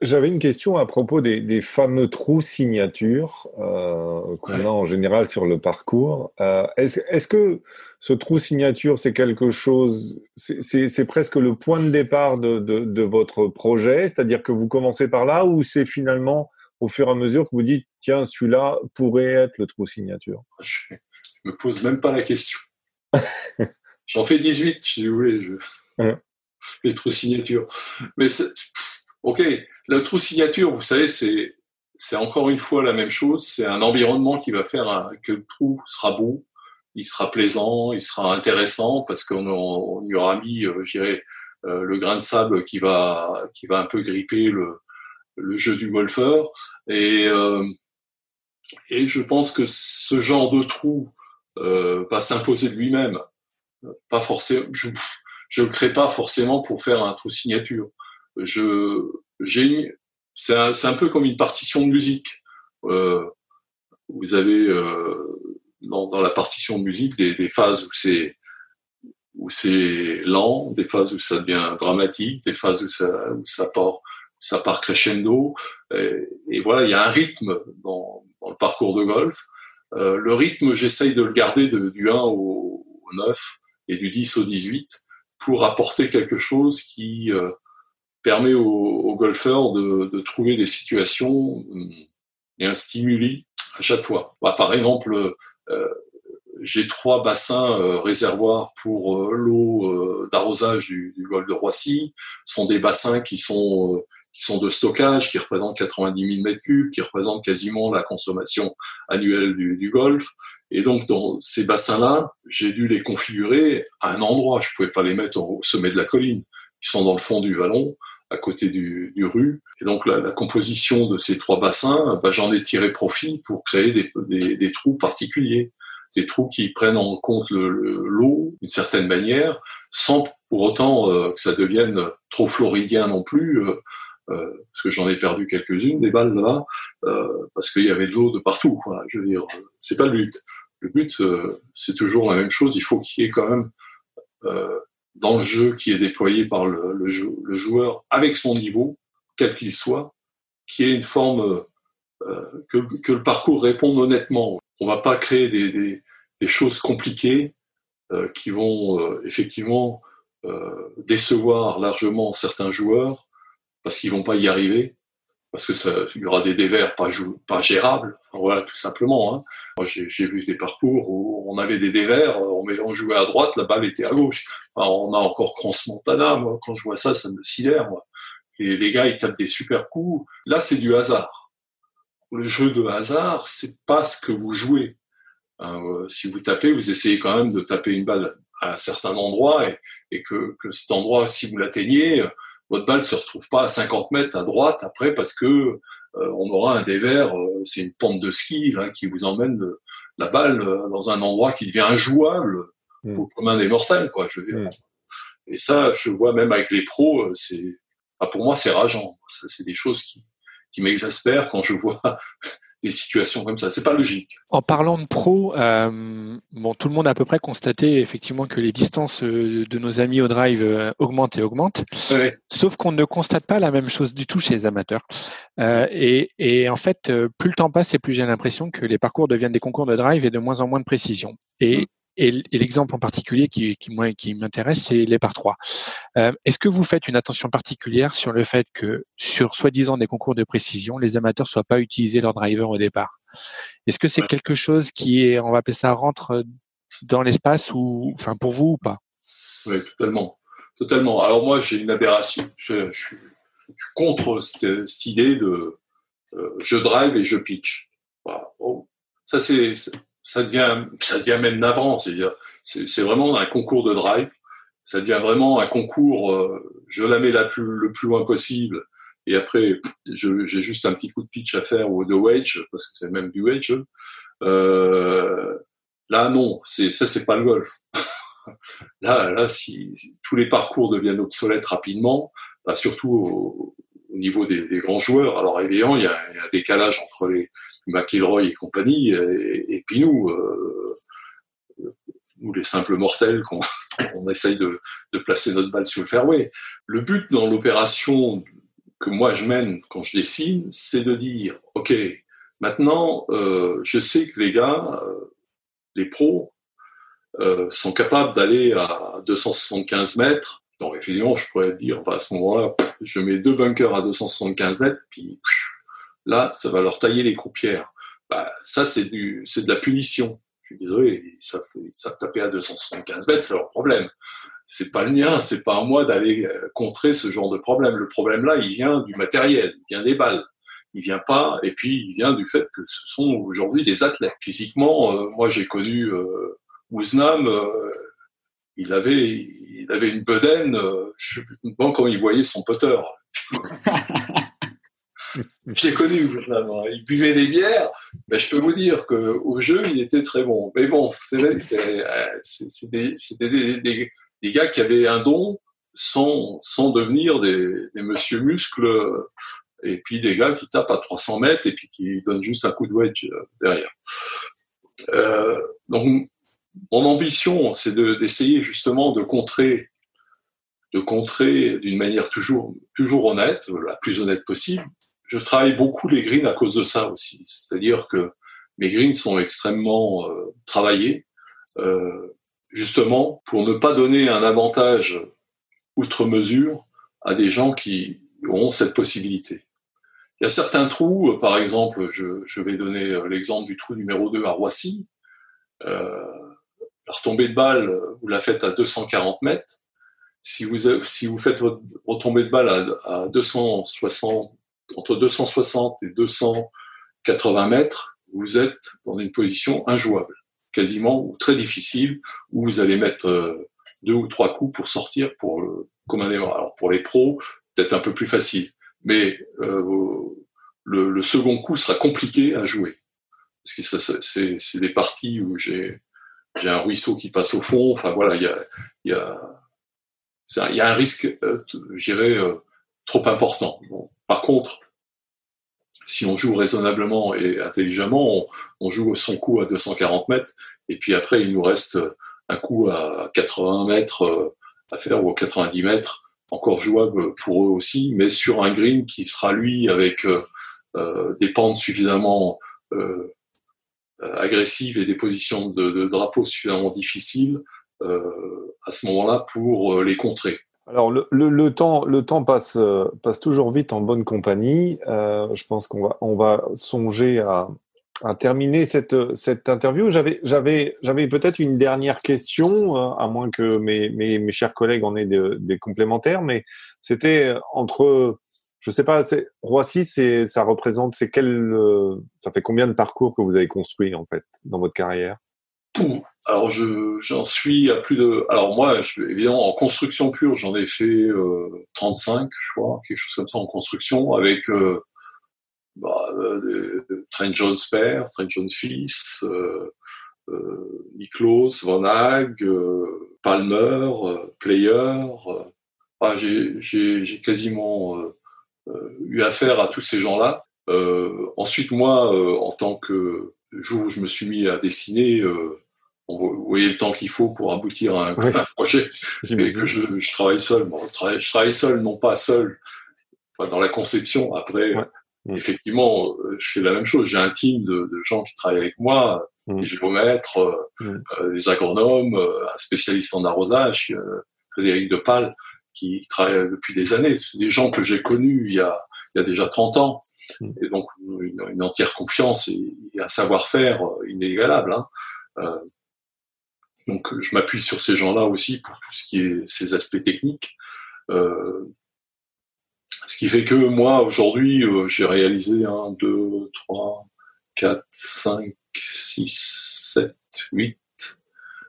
J'avais une question à propos des, des fameux trous signatures euh, qu'on a en général sur le parcours. Euh, Est-ce est que ce trou signature, c'est quelque chose, c'est presque le point de départ de, de, de votre projet, c'est-à-dire que vous commencez par là, ou c'est finalement au fur et à mesure que vous dites, tiens, celui-là pourrait être le trou signature? Je me pose même pas la question. (laughs) J'en fais 18, si vous voulez, je... (laughs) les trous signatures. Mais ok, le trou signature, vous savez, c'est c'est encore une fois la même chose. C'est un environnement qui va faire que le trou sera beau, il sera plaisant, il sera intéressant parce qu'on y aura mis, euh, je dirais, le grain de sable qui va qui va un peu gripper le, le jeu du golfeur. Et et je pense que ce genre de trou va s'imposer de lui-même. Pas forcément. Je ne crée pas forcément pour faire un trou signature. Je j'ai c'est un, un, peu comme une partition de musique. Euh, vous avez euh, dans, dans, la partition de musique des, des phases où c'est où c'est lent, des phases où ça devient dramatique, des phases où ça où ça part ça part crescendo. Et, voilà, il y a un rythme dans, dans le parcours de golf. Euh, le rythme, j'essaye de le garder de, du 1 au, au, 9 et du 10 au 18 pour apporter quelque chose qui euh, permet aux, golfeurs de, trouver des situations et un stimuli à chaque fois. Bah, par exemple, euh, j'ai trois bassins euh, réservoirs pour euh, l'eau euh, d'arrosage du, du, golfe de Roissy. Ce sont des bassins qui sont euh, qui sont de stockage, qui représentent 90 000 mètres cubes, qui représentent quasiment la consommation annuelle du, du golfe. Et donc, dans ces bassins-là, j'ai dû les configurer à un endroit. Je pouvais pas les mettre au sommet de la colline. Ils sont dans le fond du vallon à côté du, du rue. Et donc la, la, composition de ces trois bassins, bah, j'en ai tiré profit pour créer des, des, des, trous particuliers, des trous qui prennent en compte l'eau le, d'une certaine manière, sans pour autant euh, que ça devienne trop floridien non plus, euh, euh, parce que j'en ai perdu quelques-unes des balles là, euh, parce qu'il y avait de l'eau de partout. Quoi. Je veux dire, c'est pas le but. Le but, euh, c'est toujours la même chose. Il faut qu'il y ait quand même dans le jeu qui est déployé par le, le, joueur avec son niveau, quel qu'il soit, qui est une forme euh, que, que, le parcours réponde honnêtement. On va pas créer des, des, des choses compliquées euh, qui vont euh, effectivement euh, décevoir largement certains joueurs qu'ils vont pas y arriver parce que ça, il y aura des dévers pas, pas gérables, voilà, tout simplement. Hein. Moi, j'ai vu des parcours où on avait des dévers, on, on jouait à droite, la balle était à gauche. On a encore Crans Montana, moi, quand je vois ça, ça me sidère. Et les gars, ils tapent des super coups. Là, c'est du hasard. Le jeu de hasard, c'est pas ce que vous jouez. Euh, si vous tapez, vous essayez quand même de taper une balle à un certain endroit et, et que, que cet endroit, si vous l'atteignez, votre balle se retrouve pas à 50 mètres à droite après parce que euh, on aura un dévers, euh, c'est une pente de ski hein, qui vous emmène le, la balle euh, dans un endroit qui devient injouable mm. au commun des mortels, quoi. Je veux dire. Mm. Et ça, je vois même avec les pros, c'est, bah, pour moi, c'est rageant. C'est des choses qui, qui m'exaspèrent quand je vois des situations comme ça. C'est pas logique. En parlant de pro, euh, bon, tout le monde a à peu près constaté effectivement que les distances euh, de nos amis au drive euh, augmentent et augmentent. Ouais. Sauf qu'on ne constate pas la même chose du tout chez les amateurs. Euh, et, et, en fait, plus le temps passe et plus j'ai l'impression que les parcours deviennent des concours de drive et de moins en moins de précision. Et, mmh. Et, l'exemple en particulier qui, qui, moi, qui m'intéresse, c'est les par 3. Euh, Est-ce que vous faites une attention particulière sur le fait que, sur soi-disant des concours de précision, les amateurs ne soient pas utilisés leur driver au départ? Est-ce que c'est quelque chose qui est, on va appeler ça, rentre dans l'espace ou, enfin, pour vous ou pas? Oui, totalement. Totalement. Alors moi, j'ai une aberration. Je, je, je, suis contre cette, cette idée de euh, je drive et je pitch. Voilà. Oh. Ça, c'est ça devient, ça devient même navrant. C'est-à-dire, c'est vraiment un concours de drive. Ça devient vraiment un concours. Euh, je la mets la plus, le plus loin possible. Et après, j'ai juste un petit coup de pitch à faire ou de wedge, parce que c'est même du wedge. Euh, là, non, c'est ça, c'est pas le golf. (laughs) là, là, si, tous les parcours deviennent obsolètes rapidement, bah, surtout au, au niveau des, grands joueurs. Alors évidemment, il y a un décalage entre les, McIlroy et compagnie, et, puis nous, euh, nous les simples mortels, qu'on (laughs) on essaye de, de, placer notre balle sur le fairway. Le but dans l'opération que moi je mène quand je dessine, c'est de dire, ok, maintenant, euh, je sais que les gars, euh, les pros, sont capables d'aller à 275 mètres. Donc évidemment, je pourrais dire, bah, à ce moment-là, je mets deux bunkers à 275 mètres, puis là, ça va leur tailler les croupières. Bah, ça, c'est du, c'est de la punition. Je suis désolé, ils savent, ils savent taper à 275 mètres, c'est leur problème. C'est pas le mien, c'est pas à moi d'aller euh, contrer ce genre de problème. Le problème là, il vient du matériel, il vient des balles. Il vient pas, et puis il vient du fait que ce sont aujourd'hui des athlètes. Physiquement, euh, moi j'ai connu euh, Ouznam, euh, il avait, il avait une bedaine, euh, je sais pas comment il voyait son poteur. (laughs) je l'ai connu. Il buvait des bières, mais je peux vous dire qu'au jeu, il était très bon. Mais bon, c'est des, des, des, des, gars qui avaient un don sans, sans devenir des, des monsieur muscles et puis des gars qui tapent à 300 mètres et puis qui donnent juste un coup de wedge euh, derrière. Euh, donc, mon ambition, c'est d'essayer justement de contrer, de contrer d'une manière toujours, toujours honnête, la plus honnête possible. Je travaille beaucoup les greens à cause de ça aussi. C'est-à-dire que mes greens sont extrêmement euh, travaillés, euh, justement pour ne pas donner un avantage outre mesure à des gens qui auront cette possibilité. Il y a certains trous, par exemple, je, je vais donner l'exemple du trou numéro 2 à Roissy. Euh, la retombée de balle, vous la faites à 240 mètres. Si vous, si vous faites votre retombée de balle à, à 260, entre 260 et 280 mètres, vous êtes dans une position injouable, quasiment ou très difficile, où vous allez mettre euh, deux ou trois coups pour sortir pour euh, comme un Alors pour les pros, peut-être un peu plus facile, mais euh, le, le, second coup sera compliqué à jouer parce que c'est des parties où j'ai j'ai un ruisseau qui passe au fond. Enfin voilà, il y a, y, a, un, y a un risque, euh, je dirais, euh, trop important. Par contre, si on joue raisonnablement et intelligemment, on, joue son coup à 240 mètres, et puis après, il nous reste un coup à 80 mètres euh, à faire, ou à 90 mètres, encore jouable pour eux aussi, mais sur un green qui sera, lui, avec euh, des pentes suffisamment euh, euh, agressives et des positions de, drapeau suffisamment difficiles euh, à ce moment-là pour euh, les contrer. Alors le, le, le, temps, le temps passe, passe toujours vite en bonne compagnie. Euh, je pense qu'on va, on va songer à, à terminer cette, cette interview. J'avais, j'avais, j'avais peut-être une dernière question, à moins que mes, mes, mes chers collègues en aient de, des complémentaires, mais c'était entre je sais pas, Roissy, c'est, ça représente, c'est quel, euh, ça fait combien de parcours que vous avez construit en fait dans votre carrière? Alors je, j'en suis à plus de, alors moi, évidemment en construction pure, j'en ai fait euh, 35, je crois, quelque chose comme ça en construction, avec euh, bah, euh, Trent Jones père, Trent Jones fils, euh, euh, Niklos, Van Hag, Palmer, Player. J'ai, quasiment euh, eu affaire à tous ces gens-là. Euh, ensuite, moi, euh, en tant que jour où je me suis mis à dessiner, vous voyez le temps qu'il faut pour aboutir à un, oui. (laughs) projet. Et que je, je, travaille seul. Bon, je, travaille, je, travaille, seul, non pas seul, enfin, dans la conception. Après, ouais. effectivement, je fais la même chose. J'ai un team de, de, gens qui travaillent avec moi, mmh. des géomètres, mmh. euh, des agronomes, un spécialiste en arrosage, euh, Frédéric Depal, qui travaillent depuis des années. Des gens que j'ai connus il y a, il y a déjà 30 ans. Mm. Et donc, une, une entière confiance et, et un savoir-faire inégalable. Hein. Euh, donc, je m'appuie sur ces gens-là aussi pour tout ce qui est ces aspects techniques. Euh, ce qui fait que moi, aujourd'hui, euh, j'ai réalisé 1, 2, 3, 4, 5, 6, 7, 8.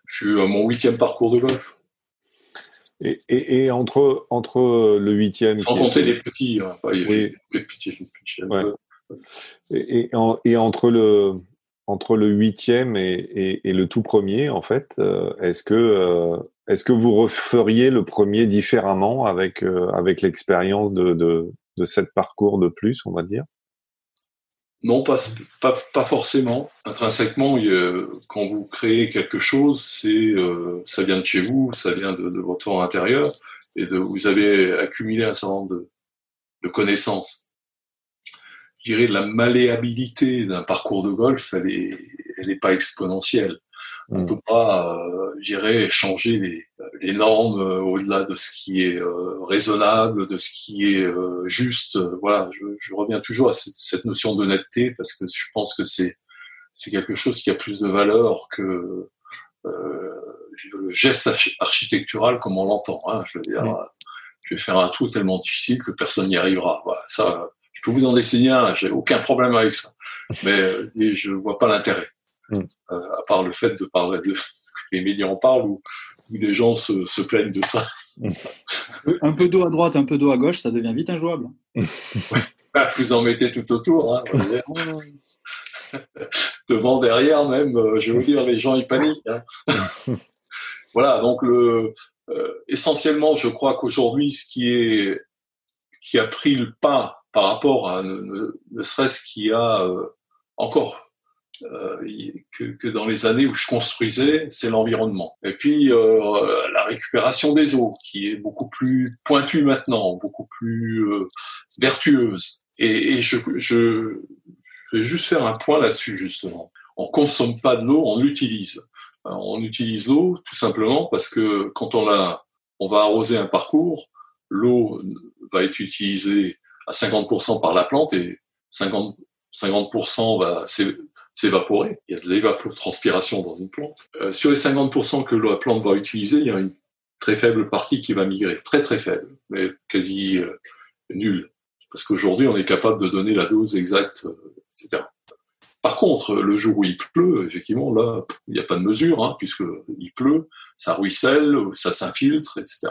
Je suis à mon huitième parcours de golf. Et, et, et, entre, entre le huitième. Sans compter les petits, hein. enfin, oui. petits, ouais. et, en, et, entre le entre le huitième et, le tout premier, en fait, euh, est-ce que euh, est-ce que vous referiez le premier différemment avec euh, avec l'expérience de, de sept parcours de plus, on va dire? Non, pas, pas, pas, forcément. Intrinsèquement, quand vous créez quelque chose, ça vient de chez vous, ça vient de, votre fort intérieur, et vous avez accumulé un certain nombre de, de connaissances. Je dirais la malléabilité d'un parcours de golf, elle est, elle n'est pas exponentielle. On ne peut pas, euh, j'irais, changer les, les normes euh, au-delà de ce qui est euh, raisonnable, de ce qui est euh, juste. Voilà, je, je, reviens toujours à cette, cette notion d'honnêteté parce que je pense que c'est c'est quelque chose qui a plus de valeur que euh, le geste architectural comme on l'entend. Hein, je veux dire, mmh. je vais faire un trou tellement difficile que personne n'y arrivera. Voilà, ça, je peux vous en dessiner un, j'ai aucun problème avec ça, mais je vois pas l'intérêt. Mmh. Euh, à part le fait de parler de (laughs) les médias en parlent ou des gens se, se plaignent de ça. (laughs) Un peu d'eau à droite, un peu d'eau à gauche, ça devient vite injouable. (laughs) Ah, Vous en mettez tout autour. Hein, je. Devant, derrière même, euh, je veux dire, les gens ils paniquent. hein. voilà, donc le, euh, essentiellement, je crois qu'aujourd'hui, ce qui est qui a pris le pas par rapport à ne, serait-ce qu'il y a euh, encore euh, que, que dans les années où je construisais, c'est l'environnement. Et puis euh, la récupération des eaux, qui est beaucoup plus pointue maintenant, beaucoup plus euh, vertueuse. Et, et je, je, je vais juste faire un point là-dessus justement. On consomme pas de l'eau, on l'utilise. On utilise l'eau tout simplement parce que quand on la, on va arroser un parcours, l'eau va être utilisée à 50% par la plante et 50, 50% va s'é- s'évaporer. Il y a de l'évapotranspiration dans une plante. Euh, sur les 50% que la plante va utiliser, il y a une très faible partie qui va migrer, très très faible, mais quasi euh, nulle. Parce qu'aujourd'hui, on est capable de donner la dose exacte, euh, etc. Par contre, le jour où il pleut, effectivement, là, il n'y a pas de mesure, hein, puisque il pleut, ça ruisselle, ça s'infiltre, etc.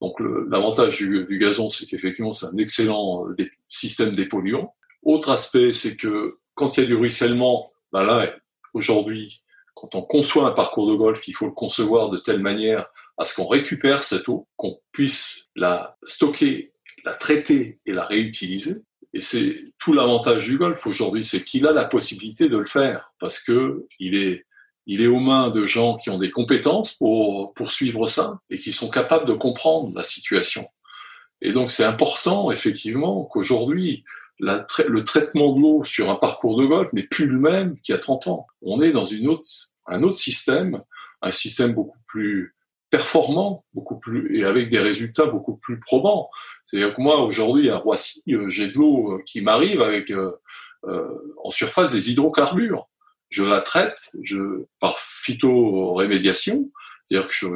Donc l'avantage du, du gazon, c'est qu'effectivement, c'est un excellent euh, dé- système dépolluant. Autre aspect, c'est que quand il y a du ruissellement, ben là, aujourd'hui, quand on conçoit un parcours de golf, il faut le concevoir de telle manière à ce qu'on récupère cette eau, qu'on puisse la stocker, la traiter et la réutiliser. Et c'est tout l'avantage du golf aujourd'hui, c'est qu'il a la possibilité de le faire parce que il est il est aux mains de gens qui ont des compétences pour, pour suivre ça et qui sont capables de comprendre la situation. Et donc c'est important, effectivement, qu'aujourd'hui, tra- le traitement de l'eau sur un parcours de golf n'est plus le même qu'il y a 30 ans. On est dans une autre, un autre système, un système beaucoup plus performant, beaucoup plus et avec des résultats beaucoup plus probants. C'est-à-dire que moi aujourd'hui à Roissy, euh, j'ai de l'eau euh, qui m'arrive avec euh, euh, en surface des hydrocarbures je la traite je, par phytorémédiation, c'est-à-dire que je,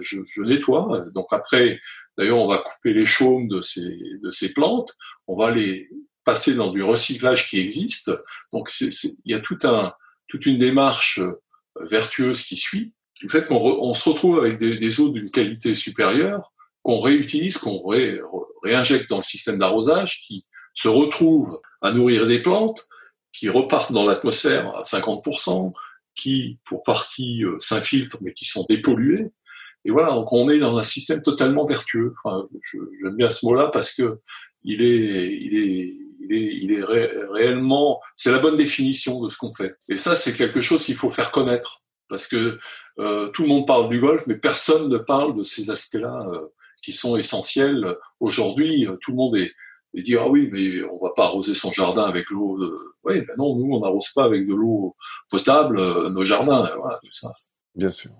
je, je nettoie. Donc après, d'ailleurs, on va couper les chaumes de ces, de ces plantes, on va les passer dans du recyclage qui existe. Donc il y a tout un, toute une démarche euh, vertueuse qui suit. Du fait qu'on on se retrouve avec des, des eaux d'une qualité supérieure, qu'on réutilise, qu'on ré- réinjecte dans le système d'arrosage, qui se retrouvent à nourrir des plantes, qui repartent dans l'atmosphère à 50%, qui, pour partie, euh, s'infiltrent, mais qui sont dépollués. Et voilà, donc on est dans un système totalement vertueux. Enfin, j'aime bien ce mot-là parce que il est, il est, il est, il est ré- réellement, c'est la bonne définition de ce qu'on fait. Et ça, c'est quelque chose qu'il faut faire connaître parce que euh, tout le monde parle du golf, mais personne ne parle de ces aspects-là euh, qui sont essentiels. Aujourd'hui, euh, tout le monde est, et dire ah oui mais on va pas arroser son jardin avec l'eau de... oui ben non nous on n'arrose pas avec de l'eau potable euh, nos jardins voilà tout ça Bien sûr.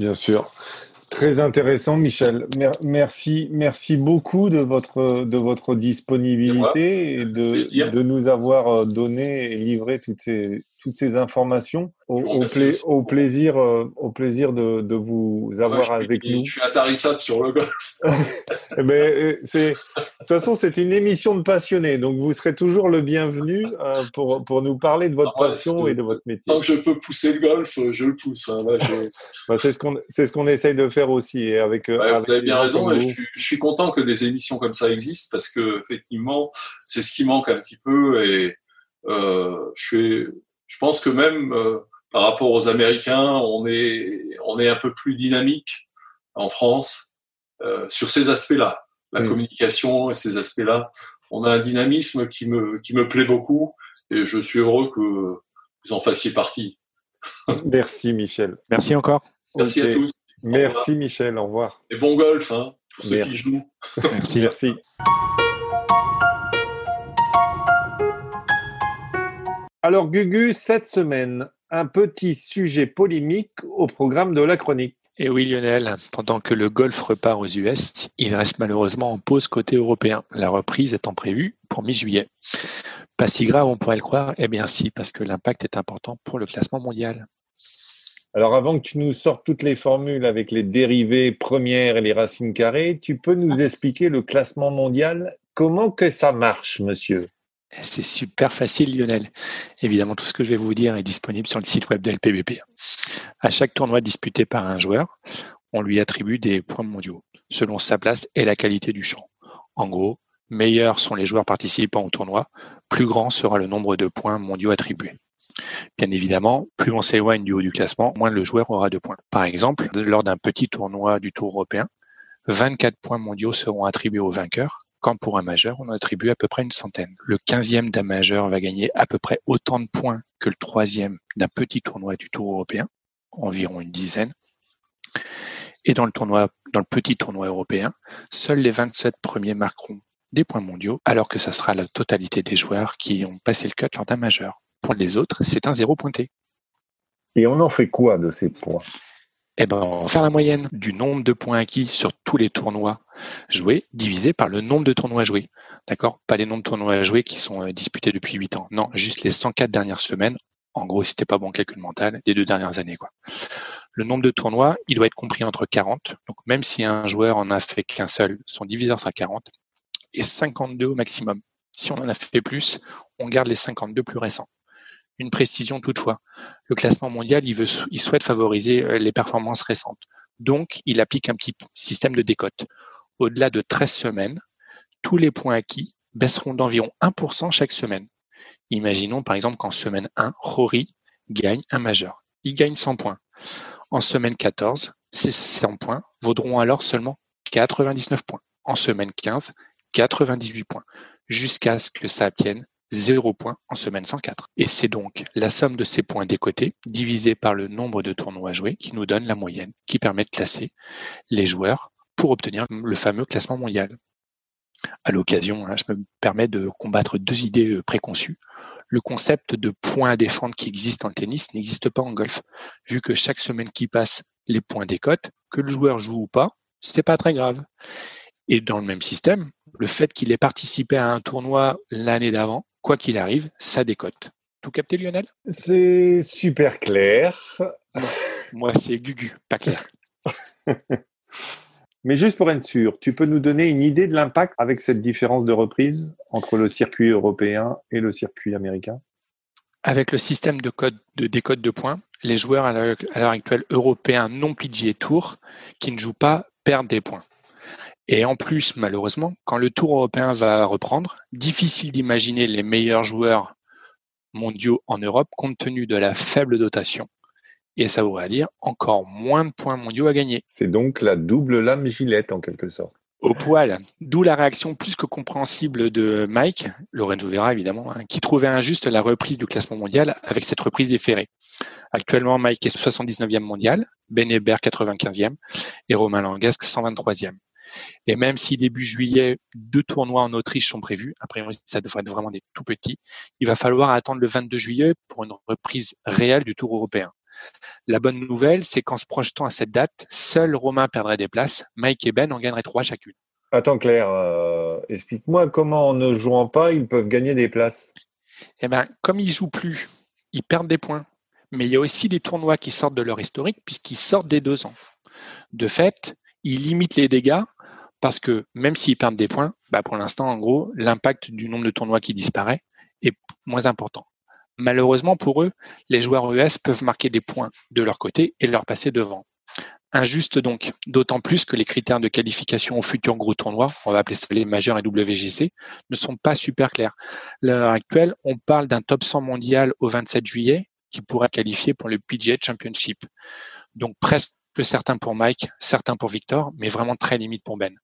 Bien sûr. Très intéressant, Michel. Mer- merci, merci beaucoup de votre, de votre disponibilité et de, de nous avoir euh, donné et livré toutes ces, toutes ces informations. Au, pla- au plaisir, euh, au plaisir de, de vous avoir Ouais, avec suis, nous. je suis intarissable sur le golf (laughs) ben, euh, c'est, de toute façon, c'est une émission de passionnés, donc vous serez toujours le bienvenu euh, pour, pour nous parler de votre Ah passion et de votre métier. tant que je peux pousser le golf je le pousse hein. Je- (laughs) Bah, c'est ce qu'on, c'est ce qu'on essaye de faire aussi, et avec. Ouais, avec vous avez bien raison et je suis, je suis content que des émissions comme ça existent parce que effectivement c'est ce qui manque un petit peu et euh, je suis je pense que même euh, par rapport aux Américains on est on est un peu plus dynamique en France euh, sur ces aspects-là la Mm. communication et ces aspects-là on a un dynamisme qui me qui me plaît beaucoup et je suis heureux que vous en fassiez partie (laughs) Merci, Michel. Merci encore. merci à tous Merci, Michel. Au revoir. et bon golf hein, pour ceux Merci. qui jouent Merci. (laughs) Merci. Alors, Gugu, cette semaine, un petit sujet polémique au programme de la chronique. Et oui, Lionel, pendant que le golf repart aux US, il reste malheureusement en pause côté européen, la reprise étant prévue pour mi-juillet. Pas si grave, on pourrait le croire. Eh bien si, parce que l'impact est important pour le classement mondial. Alors, avant que tu nous sortes toutes les formules avec les dérivés premières et les racines carrées, tu peux nous (laughs) expliquer le classement mondial? Comment que ça marche, monsieur? C'est super facile, Lionel. Évidemment, tout ce que je vais vous dire est disponible sur le site web de LPBP. À chaque tournoi disputé par un joueur, on lui attribue des points mondiaux selon sa place et la qualité du champ. En gros, meilleurs sont les joueurs participants au tournoi, plus grand sera le nombre de points mondiaux attribués. Bien évidemment, plus on s'éloigne du haut du classement, moins le joueur aura de points. Par exemple, lors d'un petit tournoi du Tour européen, 24 points mondiaux seront attribués au vainqueur, quand pour un majeur, on attribue à peu près une centaine. Le 15e d'un majeur va gagner à peu près autant de points que le troisième d'un petit tournoi du Tour européen, environ une dizaine. Et dans le tournoi, dans le petit tournoi européen, seuls les 27 premiers marqueront des points mondiaux, alors que ça sera la totalité des joueurs qui ont passé le cut lors d'un majeur. Pour les autres, c'est un zéro pointé. Et on en fait quoi de ces points? Eh ben, on va faire la moyenne du nombre de points acquis sur tous les tournois joués, divisé par le nombre de tournois joués. D'accord? Pas les nombres de tournois joués qui sont euh, disputés depuis 8 ans. Non, juste les 104 dernières semaines. En gros, si t'es pas bon calcul mental, des deux dernières années, quoi. Le nombre de tournois, il doit être compris entre 40. Donc, même si un joueur en a fait qu'un seul, son diviseur sera 40 et 52 au maximum. Si on en a fait plus, on garde les 52 plus récents. Une précision toutefois. Le classement mondial, il, souhaite favoriser euh, les performances récentes. Donc, il applique un petit système de décote. Au-delà de 13 semaines, tous les points acquis baisseront d'environ 1% chaque semaine. Imaginons par exemple qu'en semaine 1, Rory gagne un majeur. Il gagne 100 points. En semaine 14, ces 100 points vaudront alors seulement 99 points. En semaine 15, 98 points, jusqu'à ce que ça obtienne 0 points en semaine 104. Et c'est donc la somme de ces points décotés divisé par le nombre de tournois joués qui nous donne la moyenne qui permet de classer les joueurs pour obtenir le fameux classement mondial. À l'occasion, hein, je me permets de combattre deux idées euh, préconçues. Le concept de points à défendre qui existe en tennis n'existe pas en golf, vu que chaque semaine qui passe, les points décotent, que le joueur joue ou pas, c'est pas très grave. Et dans le même système, le fait qu'il ait participé à un tournoi l'année d'avant, quoi qu'il arrive, ça décote. Tout capté, Lionel? C'est super clair. Moi, c'est Gugu, pas clair. (laughs) Mais juste pour être sûr, tu peux nous donner une idée de l'impact avec cette différence de reprise entre le circuit européen et le circuit américain? Avec le système de, code, de décode de points, les joueurs à l'heure actuelle européens non PGA Tour qui ne jouent pas perdent des points. Et en plus, malheureusement, quand le Tour européen va reprendre, difficile d'imaginer les meilleurs joueurs mondiaux en Europe compte tenu de la faible dotation. Et ça voudrait dire encore moins de points mondiaux à gagner. C'est donc la double lame gilette en quelque sorte. Au poil. D'où la réaction plus que compréhensible de Mike, Lorenzo Vera évidemment, hein, qui trouvait injuste la reprise du classement mondial avec cette reprise déférée. Actuellement, Mike est 79e mondial, Ben Hébert 95e et Romain Langasque 123e. Et même si début juillet, deux tournois en Autriche sont prévus, après ça devrait être vraiment des tout petits, il va falloir attendre le 22 juillet pour une reprise réelle du Tour européen. La bonne nouvelle, c'est qu'en se projetant à cette date, seul Romain perdrait des places, Mike et Ben en gagneraient trois chacune. Attends Claire, euh, explique-moi comment en ne jouant pas, ils peuvent gagner des places. Eh ben, comme ils jouent plus, ils perdent des points. Mais il y a aussi des tournois qui sortent de leur historique puisqu'ils sortent des deux ans. De fait, ils limitent les dégâts parce que même s'ils perdent des points, bah pour l'instant, en gros, l'impact du nombre de tournois qui disparaît est moins important. Malheureusement pour eux, les joueurs US peuvent marquer des points de leur côté et leur passer devant. Injuste donc, d'autant plus que les critères de qualification au futur gros tournoi, on va appeler ça les majeurs et WGC, ne sont pas super clairs. À l'heure actuelle, on parle d'un top 100 mondial au 27 juillet qui pourrait qualifier pour le PGA Championship. Donc presque certains pour Mike, certains pour Victor, mais vraiment très limite pour Ben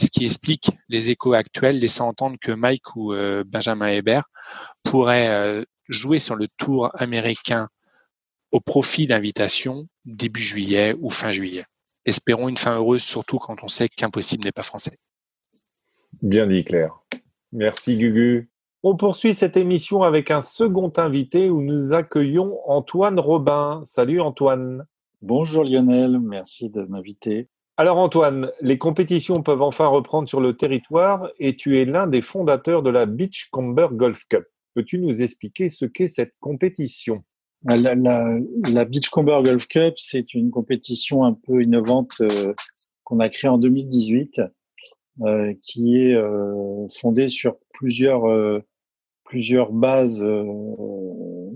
ce qui explique les échos actuels, laissant entendre que Mike ou euh, Benjamin Hébert pourraient euh, jouer sur le tour américain au profit d'invitation début juillet ou fin juillet. Espérons une fin heureuse, surtout quand on sait qu'impossible n'est pas français. Bien dit, Claire. Merci, Gugu. On poursuit cette émission avec un second invité où nous accueillons Antoine Robin. Salut Antoine. Bonjour Lionel, merci de m'inviter. Alors Antoine, les compétitions peuvent enfin reprendre sur le territoire et tu es l'un des fondateurs de la Beachcomber Golf Cup. Peux-tu nous expliquer ce qu'est cette compétition? La, la, Beachcomber Golf Cup, c'est une compétition un peu innovante euh, qu'on a créée en 2018, euh, qui est euh, fondée sur plusieurs plusieurs bases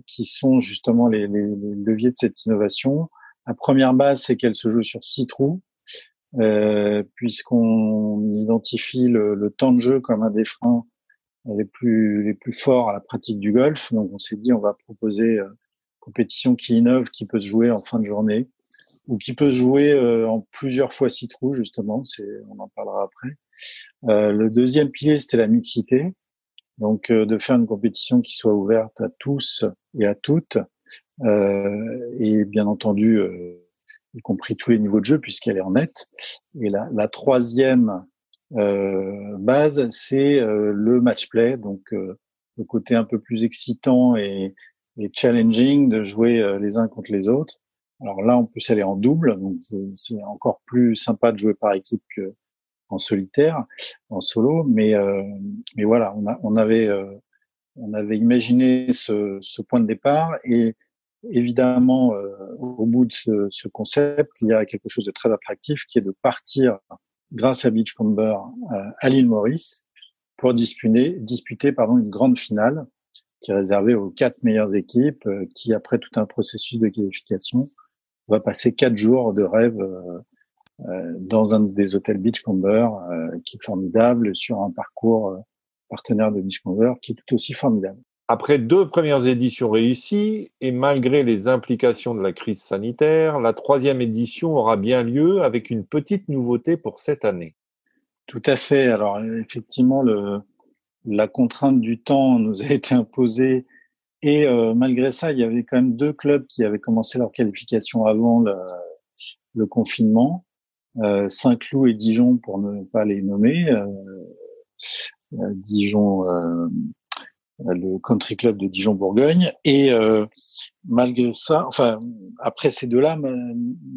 qui sont justement les, leviers de cette innovation. La première base, c'est qu'elle se joue sur six trous, euh, puisqu'on identifie le, le, temps de jeu comme un des freins les plus les plus forts à la pratique du golf. Donc, on s'est dit, on va proposer une compétition qui innove, qui peut se jouer en fin de journée ou qui peut se jouer euh, en plusieurs fois six justement. C'est, on en parlera après. Euh, le deuxième pilier, c'était la mixité. Donc, euh, de faire une compétition qui soit ouverte à tous et à toutes, euh, et bien entendu, euh, y compris tous les niveaux de jeu, puisqu'elle est en net. Et la, la troisième euh, base, c'est le match play, donc le côté un peu plus excitant et, et challenging de jouer les uns contre les autres. Alors là, on peut aller en double, donc c'est encore plus sympa de jouer par équipe que en solitaire, en solo. Mais euh, mais voilà, on, a, on avait euh, on avait imaginé ce, ce, point de départ et évidemment euh, au bout de ce, ce, concept, il y a quelque chose de très attractif qui est de partir grâce à Beachcomber à l'île Maurice pour disputer disputer pardon une grande finale qui est réservée aux quatre meilleures équipes qui après tout un processus de qualification va passer quatre jours de rêve euh, dans un des hôtels Beachcomber euh, qui est formidable, sur un parcours euh, partenaire de Beachcomber qui est tout aussi formidable. Après deux premières éditions réussies, et malgré les implications de la crise sanitaire, la troisième édition aura bien lieu avec une petite nouveauté pour cette année. Tout à fait. Alors effectivement, le, la contrainte du temps nous a (laughs) été imposée et euh, malgré ça, il y avait quand même deux clubs qui avaient commencé leur qualification avant le, le confinement euh, Saint-Cloud et Dijon pour ne pas les nommer. Euh, euh Dijon, euh, le country club de Dijon-Bourgogne. Et malgré ça, enfin après ces deux-là,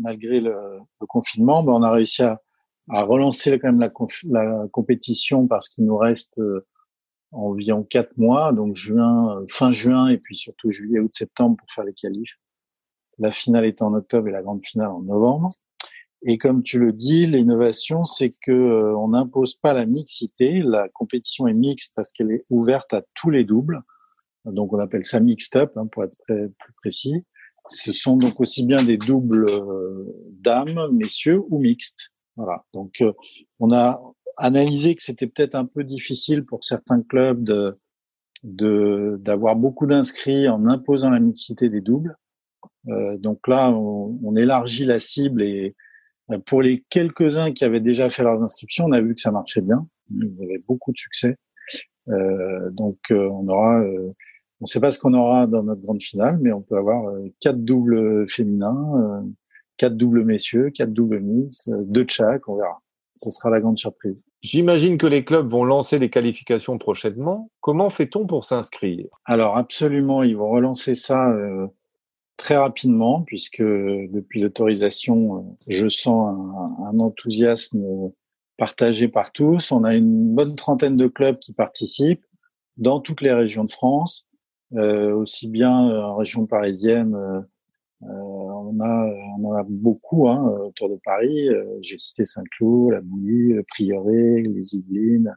malgré le, confinement, ben, on a réussi à, relancer quand même la, compétition parce qu'il nous reste environ quatre mois, donc juin, fin juin et puis surtout juillet, août, septembre pour faire les qualifs. La finale est en octobre et la grande finale en novembre. Et comme tu le dis, l'innovation, c'est que euh, on n'impose pas la mixité. La compétition est mixte parce qu'elle est ouverte à tous les doubles. Donc on appelle ça mixed up hein, pour être plus précis. Ce sont donc aussi bien des doubles euh, dames, messieurs ou mixtes. Voilà. Donc euh, on a analysé que c'était peut-être un peu difficile pour certains clubs de d'avoir beaucoup d'inscrits en imposant la mixité des doubles. donc là, on, on élargit la cible et pour les quelques-uns qui avaient déjà fait leurs inscriptions, on a vu que ça marchait bien. Ils avaient beaucoup de succès. Euh, donc, euh, on aura, euh, on ne sait pas ce qu'on aura dans notre grande finale, mais on peut avoir euh, quatre doubles féminins, quatre doubles messieurs, quatre doubles mix, deux de chaque. On verra. Ce sera la grande surprise. J'imagine que les clubs vont lancer les qualifications prochainement. Comment fait-on pour s'inscrire? Alors absolument, ils vont relancer ça très rapidement, puisque depuis l'autorisation, euh, je sens un, un, enthousiasme partagé par tous. On a une bonne trentaine de clubs qui participent dans toutes les régions de France, euh, aussi bien euh, en région parisienne. Euh, on a, on en a beaucoup hein, autour de Paris. J'ai cité Saint-Cloud, la Bouillie, le Prieuré, les Yvelines,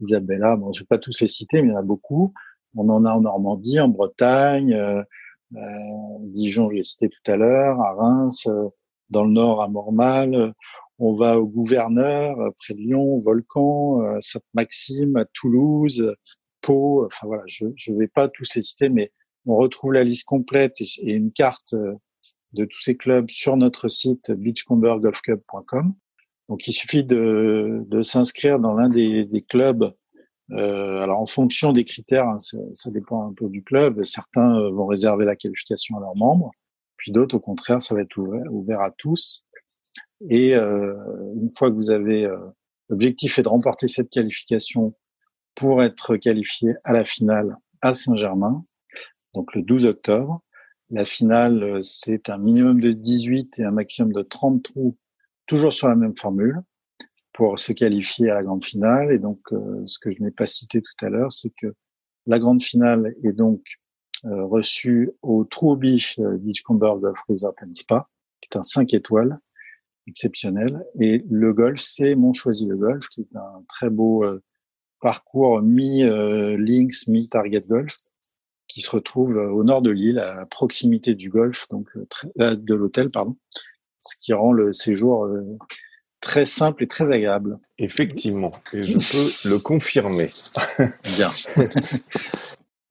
Isabella. Bon, je vais pas tous les citer, mais il y en a beaucoup. On en a en Normandie, en Bretagne. Euh, Dijon, je l'ai cité tout à l'heure, à Reims, euh, dans le nord à Mormal. On va au Gouverneur, euh, près de Lyon, Volcan, Sainte-Maxime, à Toulouse, Pau. Enfin voilà, je ne vais pas tous les citer, mais on retrouve la liste complète et une carte de tous ces clubs sur notre site beachcombergolfclub.com. Donc il suffit de, de s'inscrire dans l'un des, des, clubs euh, alors en fonction des critères, hein, ça, dépend un peu du club. Certains euh, vont réserver la qualification à leurs membres, puis d'autres, au contraire, ça va être ouvert, à tous. Et euh, une fois que vous avez, l'objectif est de remporter cette qualification pour être qualifié à la finale à Saint-Germain, donc le 12 octobre. La finale, c'est un minimum de 18 et un maximum de 30 trous, toujours sur la même formule pour se qualifier à la grande finale. Et donc, euh, ce que je n'ai pas cité tout à l'heure, c'est que la grande finale est donc euh, reçue au Trou Beach euh, Beachcomber Golf Resort and Spa, qui est un 5 étoiles exceptionnel. Et le golf, c'est Mon Choisi le Golf, qui est un très beau parcours mi-links, mi-target golf, qui se retrouve au nord de l'île, à proximité du golf, donc de l'hôtel, pardon, ce qui rend le séjour très simple et très agréable. Effectivement, et je peux (laughs) le confirmer. Bien. (laughs)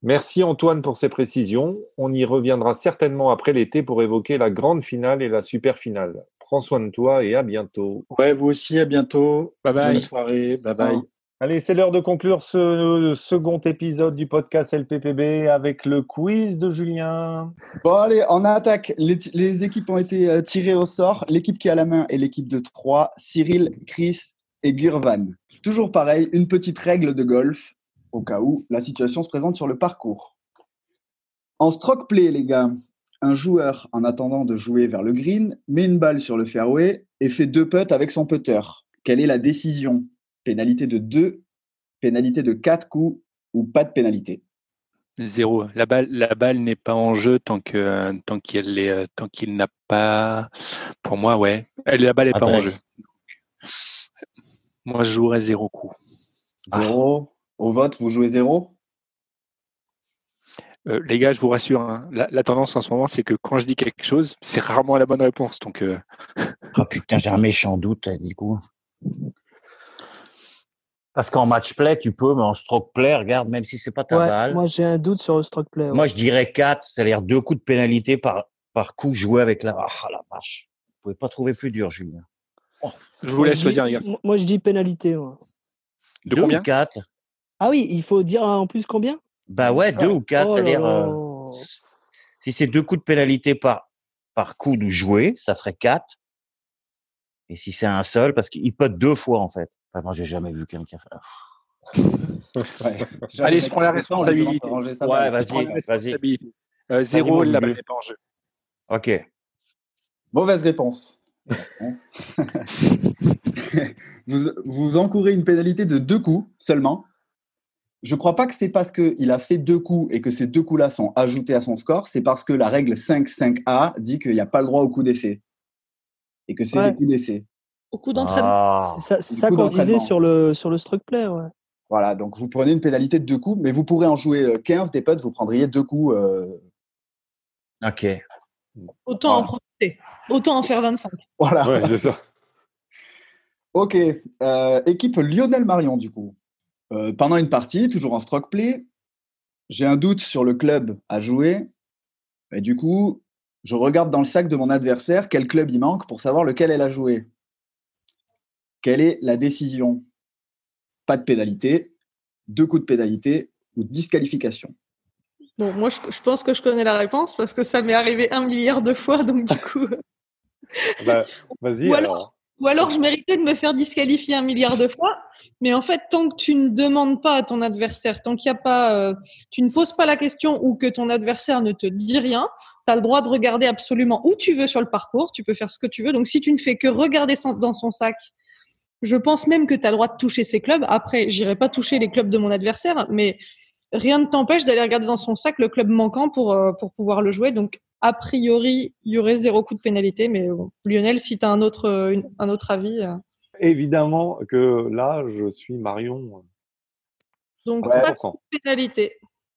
Merci Antoine pour ces précisions. On y reviendra certainement après l'été pour évoquer la grande finale et la super finale. Prends soin de toi et à bientôt. Ouais, vous aussi, à bientôt. Bye bye. Bonne soirée. Bye bye. Allez, c'est l'heure de conclure ce second épisode du podcast LPPB avec le quiz de Julien. Bon, allez, on attaque. Les, équipes ont été euh, tirées au sort. L'équipe qui a la main est l'équipe de 3, Cyril, Chris et Gurvan. Toujours pareil, une petite règle de golf au cas où la situation se présente sur le parcours. En stroke play, les gars, un joueur, en attendant de jouer vers le green, met une balle sur le fairway et fait deux putts avec son putter. Quelle est la décision? Pénalité de deux, pénalité de quatre coups ou pas de pénalité Zéro. La balle, la balle n'est pas en jeu tant que tant qu'il est tant qu'il n'a pas. Pour moi, ouais. La balle n'est pas en jeu. Moi, je jouerais zéro coup. Zéro. Au vote, vous jouez zéro? Euh, les gars, je vous rassure, hein, la, tendance en ce moment, c'est que quand je dis quelque chose, c'est rarement la bonne réponse. Donc, euh... oh putain, j'ai un méchant doute, du coup. Parce qu'en match play, tu peux, mais en stroke play, regarde, même si c'est pas ta balle. Moi, j'ai un doute sur le stroke play. Moi, je dirais 4, c'est-à-dire deux coups de pénalité par, par coup joué avec la. Ah, la vache. Vous pouvez pas trouver plus dur, Julien. Je vous laisse choisir, les gars. Moi, je dis pénalité. De combien 4 ah oui, il faut dire en plus combien? Bah ouais, deux ou quatre. Oh c'est-à-dire, euh, si c'est deux coups de pénalité par, par coup de jouer, ça ferait quatre. Et si c'est un seul, parce qu'il peut deux fois en fait. Enfin, moi, j'ai jamais vu quelqu'un faire. (laughs) ouais. (laughs) Allez, je prends la responsabilité. Ouais, vas-y, vas-y. Euh, zéro, la balle n'est pas en jeu. Ok. Mauvaise réponse. (laughs) vous, vous encourez une pénalité de deux coups seulement je ne crois pas que c'est parce qu'il a fait deux coups et que ces deux coups-là sont ajoutés à son score, c'est parce que la règle 5-5A dit qu'il n'y a pas le droit au coup d'essai. Et que c'est ouais. les coups d'essai. Au coup d'entraînement. Ah. C'est ça, qu'on disait sur le, sur le stroke play. Ouais. Voilà, donc vous prenez une pénalité de deux coups, mais vous pourrez en jouer 15 euh, des potes, vous prendriez deux coups. Euh... Ok. Autant voilà. en profiter. Autant en faire 25. Voilà. Ouais, c'est ça. (laughs) ok. Euh, équipe Lionel Marion, du coup. Euh, pendant une partie, toujours en stroke play, j'ai un doute sur le club à jouer. Et du coup, je regarde dans le sac de mon adversaire quel club il manque pour savoir lequel elle a joué. Quelle est la décision? Pas de pénalité, deux coups de pénalité ou disqualification? Bon, moi, je, je, pense que je connais la réponse parce que ça m'est arrivé un milliard de fois, donc du (laughs) coup. bah, Vas-y. Ou alors, alors, ou alors, je méritais de me faire disqualifier un milliard de fois. Mais en fait, tant que tu ne demandes pas à ton adversaire, tant qu'il y a pas, euh, tu ne poses pas la question ou que ton adversaire ne te dit rien, tu as le droit de regarder absolument où tu veux sur le parcours. Tu peux faire ce que tu veux. Donc, si tu ne fais que regarder dans son sac, je pense même que tu as le droit de toucher ses clubs. Après, j'irai pas toucher les clubs de mon adversaire, mais rien ne t'empêche d'aller regarder dans son sac le club manquant pour, euh, pour pouvoir le jouer. Donc, a priori, il y aurait zéro coup de pénalité. Mais bon, Lionel, si tu as un autre, euh, un autre avis. Euh... Évidemment que là, je suis Marion. Donc, ouais. pas de pénalité.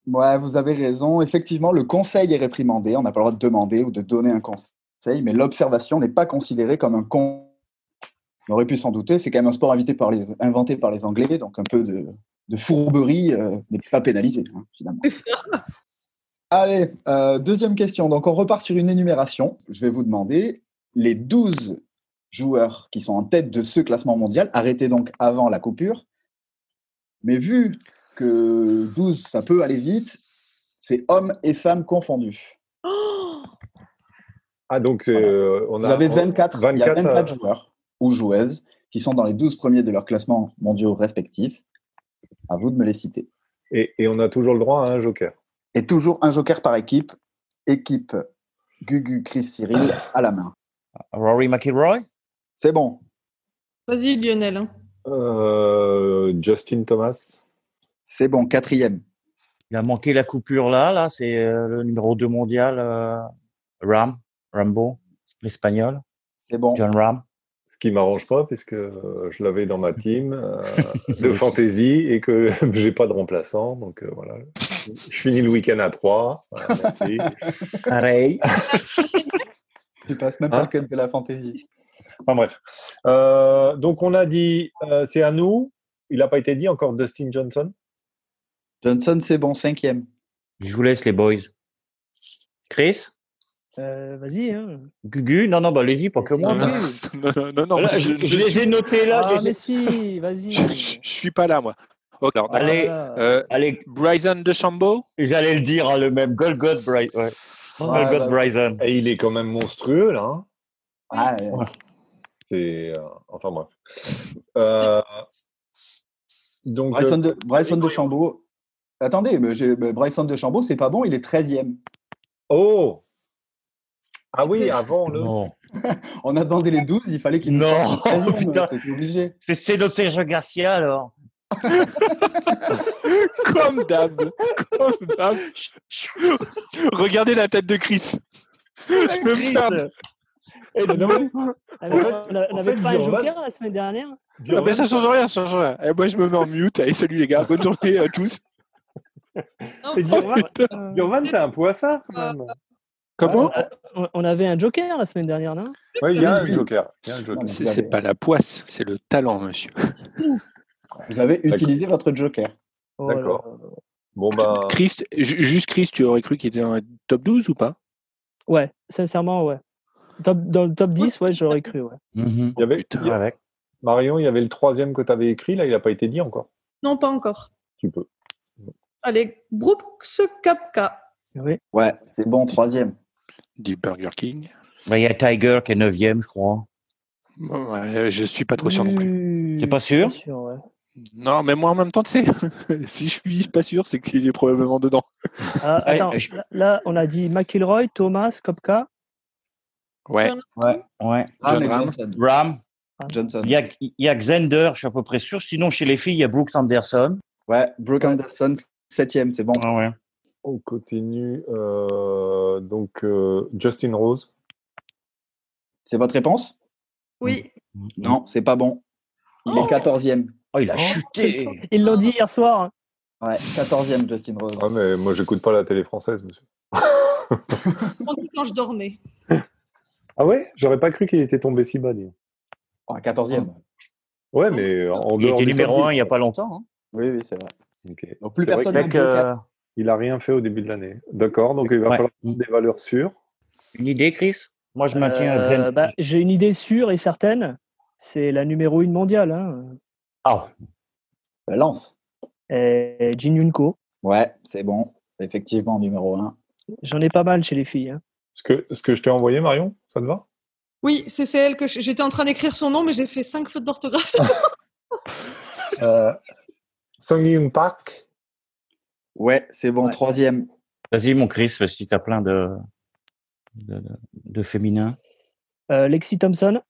Ouais, vous avez raison. Effectivement, le conseil est réprimandé. On n'a pas le droit de demander ou de donner un conseil, mais l'observation n'est pas considérée comme un con. On aurait pu s'en douter. C'est quand même un sport par les, inventé par les Anglais, donc un peu de, de fourberie euh, n'est pas pénalisé, hein, finalement. C'est ça. Allez, euh, deuxième question. Donc, on repart sur une énumération. Je vais vous demander les 12 joueurs qui sont en tête de ce classement mondial, arrêtés donc avant la coupure. Mais vu que 12, ça peut aller vite, c'est hommes et femmes confondus. Oh ah, donc euh, on Vous a, avez 24, 24, il y a 24 euh... joueurs ou joueuses qui sont dans les 12 premiers de leur classement mondiaux respectifs. À vous de me les citer. Et, et on a toujours le droit à un joker. Et toujours un joker par équipe. Équipe Gugu, Chris, Cyril à la main. Rory McIlroy? C'est bon. Vas-y, Lionel. Hein. Euh, Justin Thomas. C'est bon, quatrième. Il a manqué la coupure là, là, c'est euh, le numéro 2 mondial, euh, Ram, Rambo, l'espagnol. C'est bon. John Ram. Ce qui m'arrange pas puisque euh, je l'avais dans ma team euh, de (laughs) fantasy et que (laughs) j'ai pas de remplaçant. Donc euh, voilà, je finis le week-end à 3. Pareil. (laughs) Tu passes même pas Hein? le code de la fantaisie. Enfin bref. Euh, donc on a dit, euh, c'est à nous. Il n'a pas été dit encore Dustin Johnson? Johnson, c'est bon, cinquième. Je vous laisse les boys. Chris? Euh, Vas-y. Hein. Gugu Non, non, bah allez-y, pas que moi. (laughs) non, non, non, non, non, Là, je, je, je les suis, ai notés là. je Ah, ai- mais si, vas-y. je- je- je suis pas là, moi. Ok, alors, Allez. Euh, Allez, Bryson de Chambeau j'allais le dire, hein, le même. Golgot Bryson. Ouais. Golgot bah, Bryson. Et il est quand même monstrueux là. hein. Ah, ouais. C'est euh, enfin bref. Euh, donc Bryson euh, de, Bryson de Chambaud. Attendez, mais mais Bryson de Chambaud, c'est pas bon, il est 13e. oh ah oui avant le. Non. (laughs) On a demandé les 12, il fallait qu'il nous Non, 13e, (laughs) putain. C'était obligé. C'est c'est notre Garcia alors. (laughs) Comme d'hab. Comme d'hab. Regardez la tête de Chris. Je me Chris. ferme. Eh, non, mais- Ah, mais on n'avait pas un joker la semaine dernière Ah ben, ça change rien, ça change rien. Et moi, je me mets en mute. Allez, salut les gars. Bonne journée à tous. Non, Et euh, Bjorn, c'est un poisson quand même. Comment on, on avait un joker la semaine dernière, non? Oui, il y a un joker. Joker. C'est pas la poisse, c'est le talent, monsieur. (laughs) Vous avez utilisé votre joker. Oh D'accord. Bon bah Chris, ju- juste Chris, tu aurais cru qu'il était dans le top 12 ou pas? Ouais, sincèrement, ouais. Top, dans le top 10, ouais, j'aurais cru, ouais. Mhm. il y avait putain. il y a- Ouais. Marion, il y avait le troisième que tu avais écrit là, il n'a pas été dit encore. Non, pas encore. Tu peux. Allez, Brooks Kapka. Oui. Ouais, c'est bon, troisième. Du Burger King. Bah, Il y a Tiger qui est 9 je crois. Ouais, je suis pas trop sûr non plus. plus. T'es pas sûr ouais. Non, mais moi en même temps, tu sais, (laughs) si je suis pas sûr, c'est qu'il est probablement dedans. Ah, Ouais, attends, je- là, on a dit McIlroy, Thomas, Kopka. Ouais. Ouais. ouais. John Ram. Johnson. Ram. Johnson. Il y a, il y a Xander, je suis à peu près sûr. Sinon, chez les filles, il y a Brooks Anderson. Ouais, Brooke Anderson, septième, c'est bon. Ah ouais. On continue. euh, donc euh, Justin Rose. C'est votre réponse? Oui. Non, c'est pas bon. Il est quatorzième. Oh, il a chuté. Ils l'ont dit hier soir. hein. Ouais, quatorzième, Justin Rose. Ah mais moi j'écoute pas la télé française, monsieur. Quand je dormais. Ah ouais? J'aurais pas cru qu'il était tombé si bas. dis. Ah, quatorzième. Ouais, mais en Il dehors était numéro top 1 il 10. n'y a pas longtemps. hein. Oui, oui, c'est vrai. Donc plus personne que- n'a Il a rien fait au début de l'année. D'accord, donc il va Ouais. falloir des valeurs sûres. une idée, Chris? Moi, je maintiens Euh, bah, J'ai une idée sûre et certaine. C'est la numéro 1 mondiale. Hein. Ah, Euh, Lance. Et Jin Yunko. Ouais, c'est bon. Effectivement, numéro un. J'en ai pas mal chez les filles. hein. Ce que, ce que je t'ai envoyé, Marion, ça te va? Oui, c'est celle que j'étais en train d'écrire son nom, mais j'ai fait cinq fautes d'orthographe. (laughs) euh, Song Yoon Park. Ouais, c'est bon, Ouais. troisième. vas-y, mon Chris, parce que tu as plein de, de, féminins. Euh, Lexi Thompson.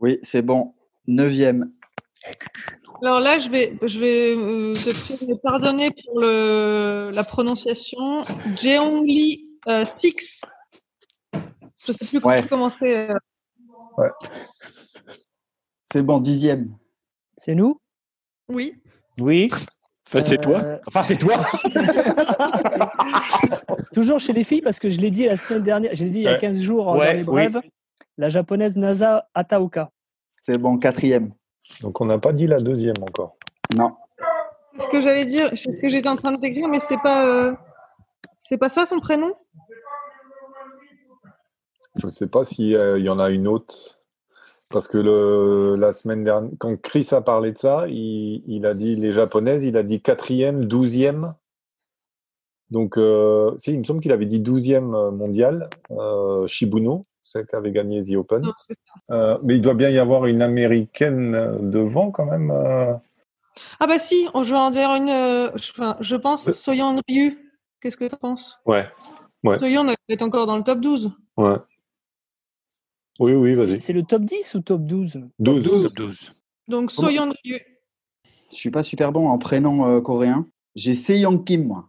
Oui, c'est bon. Neuvième. Alors là, je vais, je vais euh, te pardonner pour le, la prononciation. Jeongli euh, Six. Je sais plus Ouais. comment c'est. euh, C'est bon, dixième. C'est nous? Oui. Oui Enfin, c'est toi. Euh, Enfin, c'est toi (laughs) Toujours chez les filles, parce que je l'ai dit la semaine dernière, je l'ai dit il y a Ouais. 15 jours Ouais, dans les oui. brèves, la japonaise Nasa Ataoka. C'est bon, quatrième. Donc on n'a pas dit la deuxième encore. Non. C'est ce que j'allais dire. C'est ce que j'étais en train de t'écrire, mais c'est pas. euh, C'est pas ça son prénom? Je ne sais pas s'il y en a une autre. Parce que le, la semaine dernière, quand Chris a parlé de ça, il, il a dit les japonaises, il a dit quatrième, douzième. Donc, euh, si, il me semble qu'il avait dit douzième mondial, euh, Shibuno, celle qui avait gagné The Open. Non. Euh, mais il doit bien y avoir une américaine euh, devant quand même. euh. Ah bah si, on joue en dire une. euh, je, enfin, je pense. Soyeon Ryu. Qu'est-ce que tu penses? Ouais, Ouais. Soyeon elle est encore dans le top 12. ouais. Oui, oui, C'est vas-y. c'est le top 10 ou top 12 12. Top 12. Donc Soyeon Ryu. Je suis pas super bon en prénom euh, coréen. J'ai Seyong Kim, moi.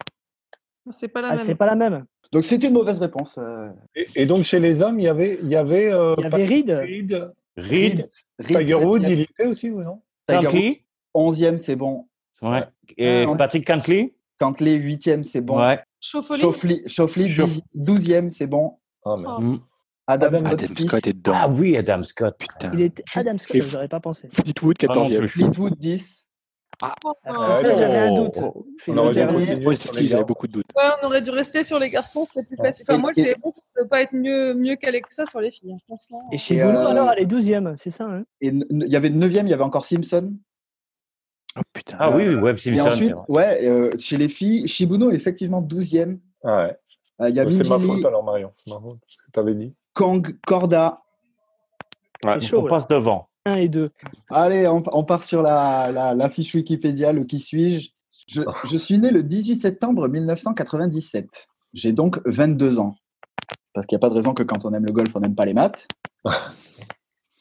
C'est pas la Ah, même. c'est pas la même. Donc c'est une mauvaise réponse. euh. Et, et donc chez les hommes, il y avait, il y avait, euh, Il y avait Reed. Reed Reed, Reed, Tiger Woods, septième. il y était aussi ou non? Tiger Woods, Cantley, 11e, c'est bon. ouais. Et Patrick Cantley, Cantley, 8e, c'est bon. ouais. Chauffe- 12e, c'est bon. Ah, merde. Oh. Mm. Adam, Adam Scott, Adam six. Scott est dedans. Ah oui, Adam Scott. Putain. Il était Adam Scott, Et- je n'aurais pas pensé. Fleetwood, Pas non 14e. plus. Fleetwood, 10. Oh. Ah, Peut-être j'avais un Oh. doute. On aurait dû j'avais beaucoup de doutes. Ouais, on aurait dû rester sur les garçons, c'était plus facile. Enfin, Et- moi, et- j'ai honte de ne pas être mieux, mieux calé que ça sur les filles. hein. Et chez Et, Bruno, euh, alors, elle est 12e, c'est ça hein? Et il y avait 9e, il y avait encore Simpson. Oh putain. Ah oui, oui, Et Simpson. ensuite, c'est vrai. ouais, euh, chez les filles, Shibuno, effectivement, 12e. Ah ouais. Euh, C'est ma faute alors, Marion. C'est ma faute. Ce que tu avais dit. Kang. Ouais, C'est chaud. on là. passe devant. 1 et 2. Allez, on, on part sur la, la, la fiche Wikipédia, le qui suis-je. Je, je suis né le 18 septembre 1997. J'ai donc 22 ans. Parce qu'il n'y a pas de raison que quand on aime le golf, on n'aime pas les maths. (laughs)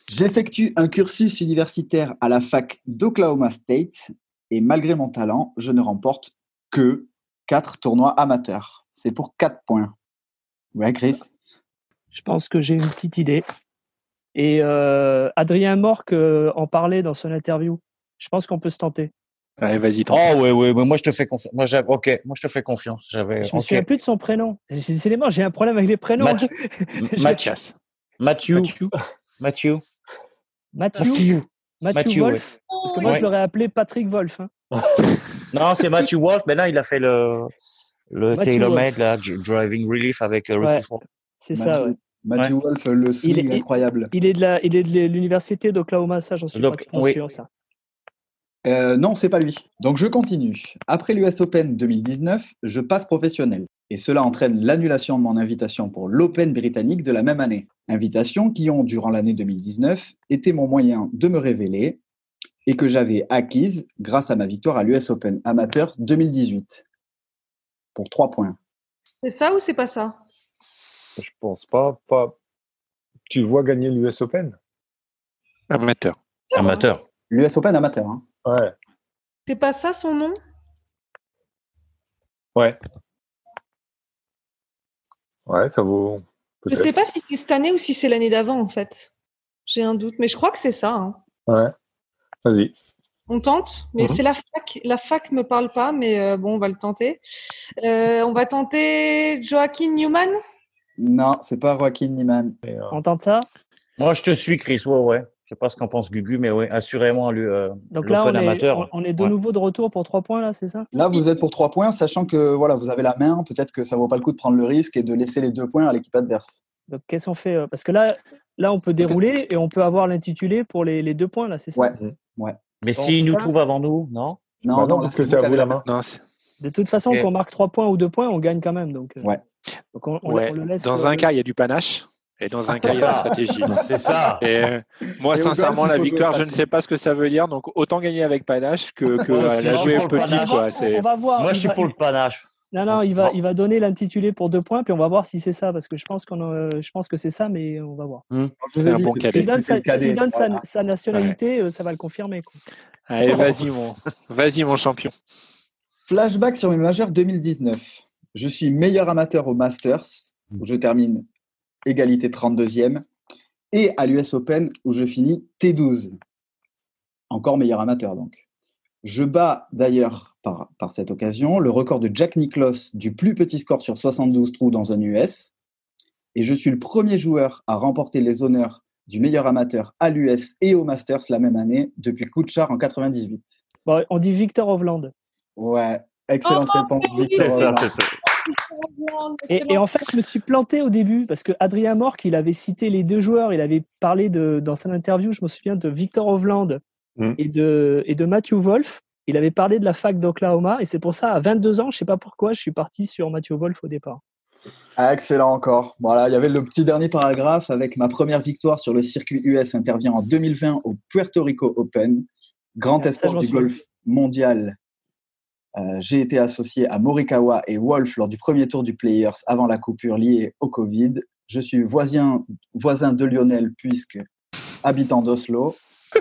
J'effectue un cursus universitaire à la fac d'Oklahoma State et malgré mon talent, je ne remporte que 4 tournois amateurs. C'est pour 4 points. Ouais, Chris? Je pense que j'ai une petite idée. Et euh, Adrien Morc euh, en parlait dans son interview. Je pense qu'on peut se tenter. Allez, vas-y, tente. Oh oui, oui, mais moi je te fais confiance. Moi, j'avais- ok, moi je te fais confiance. J'avais. Je me souviens plus de son prénom. Décidément, j'ai un problème avec les prénoms. Mathieu. (laughs) Mathieu. Mathias. Matthew. Mathieu. Matthew. Mathieu, Matthew. Mathieu Mathieu, Wolf. Parce que moi, Ouais. je l'aurais appelé Patrick Wolf. hein. (laughs) Non, c'est Matthew Wolf, mais là il a fait le le du- Driving Relief avec euh, Ouais. Ricky Ford. C'est ça, Ouais. Mathieu Wolf, le swing Il est- incroyable. Il est de la, il est de l'université d'Oklahoma, ça, j'en suis Donc, pratiquement oui. sûr, ça. Euh, non, c'est pas lui. Donc je continue. Après l'US Open 2019, je passe professionnel. Et cela entraîne l'annulation de mon invitation pour l'Open britannique de la même année. Invitation qui ont, durant l'année 2019, été mon moyen de me révéler et que j'avais acquise grâce à ma victoire à l'US Open amateur 2018. Pour 3 points. C'est ça ou c'est pas ça? Je pense pas. pas... Tu vois gagner l'US Open? Amateur. Amateur. L'US Open amateur. hein. Ouais. C'est pas ça son nom? Ouais. Ouais, ça vaut. Je sais pas si c'est cette année ou si c'est l'année d'avant en fait. J'ai un doute, mais je crois que c'est ça. hein. Ouais. Vas-y. On tente, mais Mhm. c'est la fac. La fac me parle pas, mais euh, bon, on va le tenter. Euh, on va tenter Joaquin Newman? Non, c'est pas Joaquin Niemann. Et, euh, On tente ça? Moi je te suis, Chris. Ouais, ouais. Je sais pas ce qu'en pense Gugu, mais ouais, assurément lui. Euh, Donc là, on est, amateur. on, on est de Ouais. nouveau de retour pour 3 points, là, c'est ça? Là, vous êtes pour 3 points, sachant que voilà, vous avez la main. Peut-être que ça vaut pas le coup de prendre le risque et de laisser les deux points à l'équipe adverse. Donc qu'est-ce qu'on fait euh, Parce que là, là, on peut dérouler et on peut avoir l'intitulé pour les, les deux points, là, c'est ça? Ouais. Mais Bon, s'il nous ça- trouve avant nous, non? Non, bah non, parce que c'est à vous la main. Non, De toute façon, qu'on marque 3 points ou 2 points, on gagne quand même. Donc, euh, Ouais. Donc on, on- ouais. on le laisse. Dans euh, un cas, il y a du panache. Et dans un cas, il y a la stratégie. (laughs) C'est ça. Et euh, moi, Et sincèrement, la victoire, je ne sais pas ce que ça veut dire. Donc, autant gagner avec panache que, euh, la jouer petit. Quoi. on, va voir. Moi je suis va- pour le panache. Non, non, il va, il va donner l'intitulé pour 2 points, puis on va voir si c'est ça, parce que je pense, qu'on, euh, je pense que c'est ça, mais on va voir. Vous C'est un bon cadet. S'il donne, sa, donne Voilà. nationalité, euh, ça va le confirmer. quoi. Allez, vas-y, mon, vas-y, mon champion. Flashback sur mes majeurs 2019. Je suis meilleur amateur au Masters, où je termine égalité 32e, et à l'US Open, où je finis T12. Encore meilleur amateur, donc. Je bats d'ailleurs, par, par cette occasion, le record de Jack Nicklaus du plus petit score sur 72 trous dans un US. Et je suis le premier joueur à remporter les honneurs du meilleur amateur à l'US et au Masters la même année, depuis Kuchar en 98. Bon, on dit Victor Hovland. Ouais, excellente Oh, réponse. Victor. C'est Et, et en fait, je me suis planté au début parce que Adrien Morc, il avait cité les deux joueurs. Il avait parlé de, dans son interview, je me souviens de Victor Hovland Mm. et, de, et de Matthew Wolf. Il avait parlé de la fac d'Oklahoma et c'est pour ça, à 22 ans, je sais pas pourquoi, je suis parti sur Matthew Wolf au départ. Ah, excellent encore. Voilà, il y avait le petit dernier paragraphe avec ma première victoire sur le circuit US intervient en 2020 au Puerto Rico Open, grand Ah, espoir du golf mondial. Euh, J'ai été associé à Morikawa et Wolf lors du premier tour du Players avant la coupure liée au Covid. Je suis voisin, voisin de Lionel puisque habitant d'Oslo. (laughs)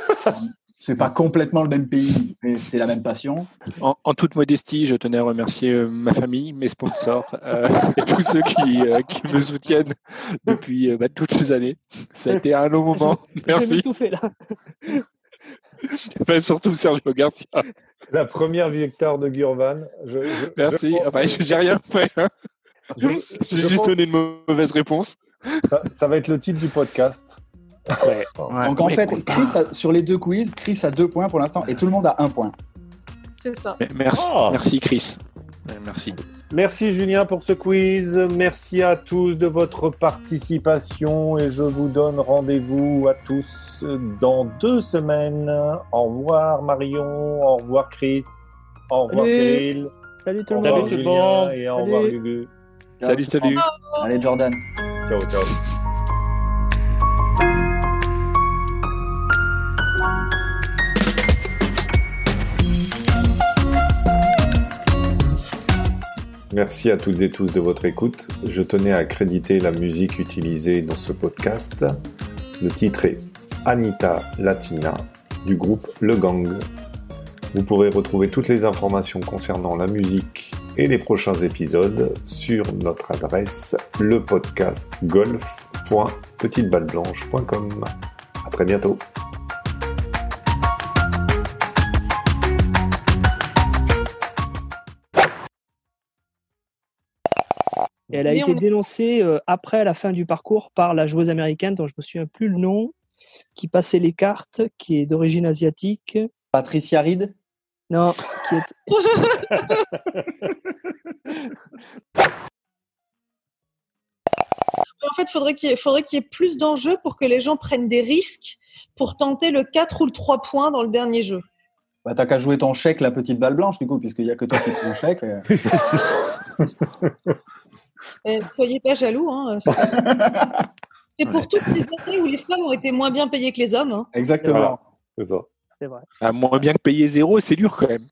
C'est pas complètement le même pays, mais c'est la même passion. En, en toute modestie, je tenais à remercier euh, ma famille, mes sponsors euh, (laughs) et tous ceux qui, euh, qui me soutiennent depuis euh, bah, toutes ces années. Ça a été un long moment. (laughs) J'ai Merci. tout fait là. (laughs) Enfin, surtout Sergio Garcia. La première victoire de Gurvan. Je, je- Merci. je pense Ah bah, que- J'ai rien fait. hein. (laughs) J'ai juste pense donné une mauvaise réponse. ça, ça va être le titre du podcast. Ouais, Donc en fait, écoute, Chris a- sur les deux quiz, Chris a deux points pour l'instant et tout le monde a un point. C'est ça. Merci, Oh. merci Chris. Merci. Merci Julien pour ce quiz. Merci à tous de votre participation et je vous donne rendez-vous à tous dans deux semaines. Au revoir Marion, au revoir Chris, au revoir Salut. Cyril, Salut tout le monde. tout le Julien monde. et au Salut. revoir Gugu. Salut, salut. Allez Jordan. Ciao, ciao. Merci à toutes et tous de votre écoute. Je tenais à accréditer la musique utilisée dans ce podcast. Le titre est Anita Latina du groupe Le Gang. Vous pourrez retrouver toutes les informations concernant la musique et les prochains épisodes sur notre adresse lepodcastgolf.petiteballeblanche.com. À très bientôt. Et elle a Mais été est- dénoncée euh, après la fin du parcours par la joueuse américaine dont je me souviens plus le nom, qui passait les cartes, qui est d'origine asiatique. Patricia Reed? Non, qui est (laughs) En fait, faudrait qu'il y ait, faudrait qu'il y ait plus d'enjeux pour que les gens prennent des risques pour tenter le 4 ou le 3 points dans le dernier jeu. Bah, t'as qu'à jouer ton chèque, la petite balle blanche, du coup, puisqu'il n'y a que toi qui prends le chèque. euh. (laughs) Eh, soyez pas jaloux. Hein, c'est pas- (laughs) c'est pour toutes les années où les femmes ont été moins bien payées que les hommes. hein. Exactement. C'est ça. c'est vrai. Ah, moins bien que payer zéro, c'est dur quand même.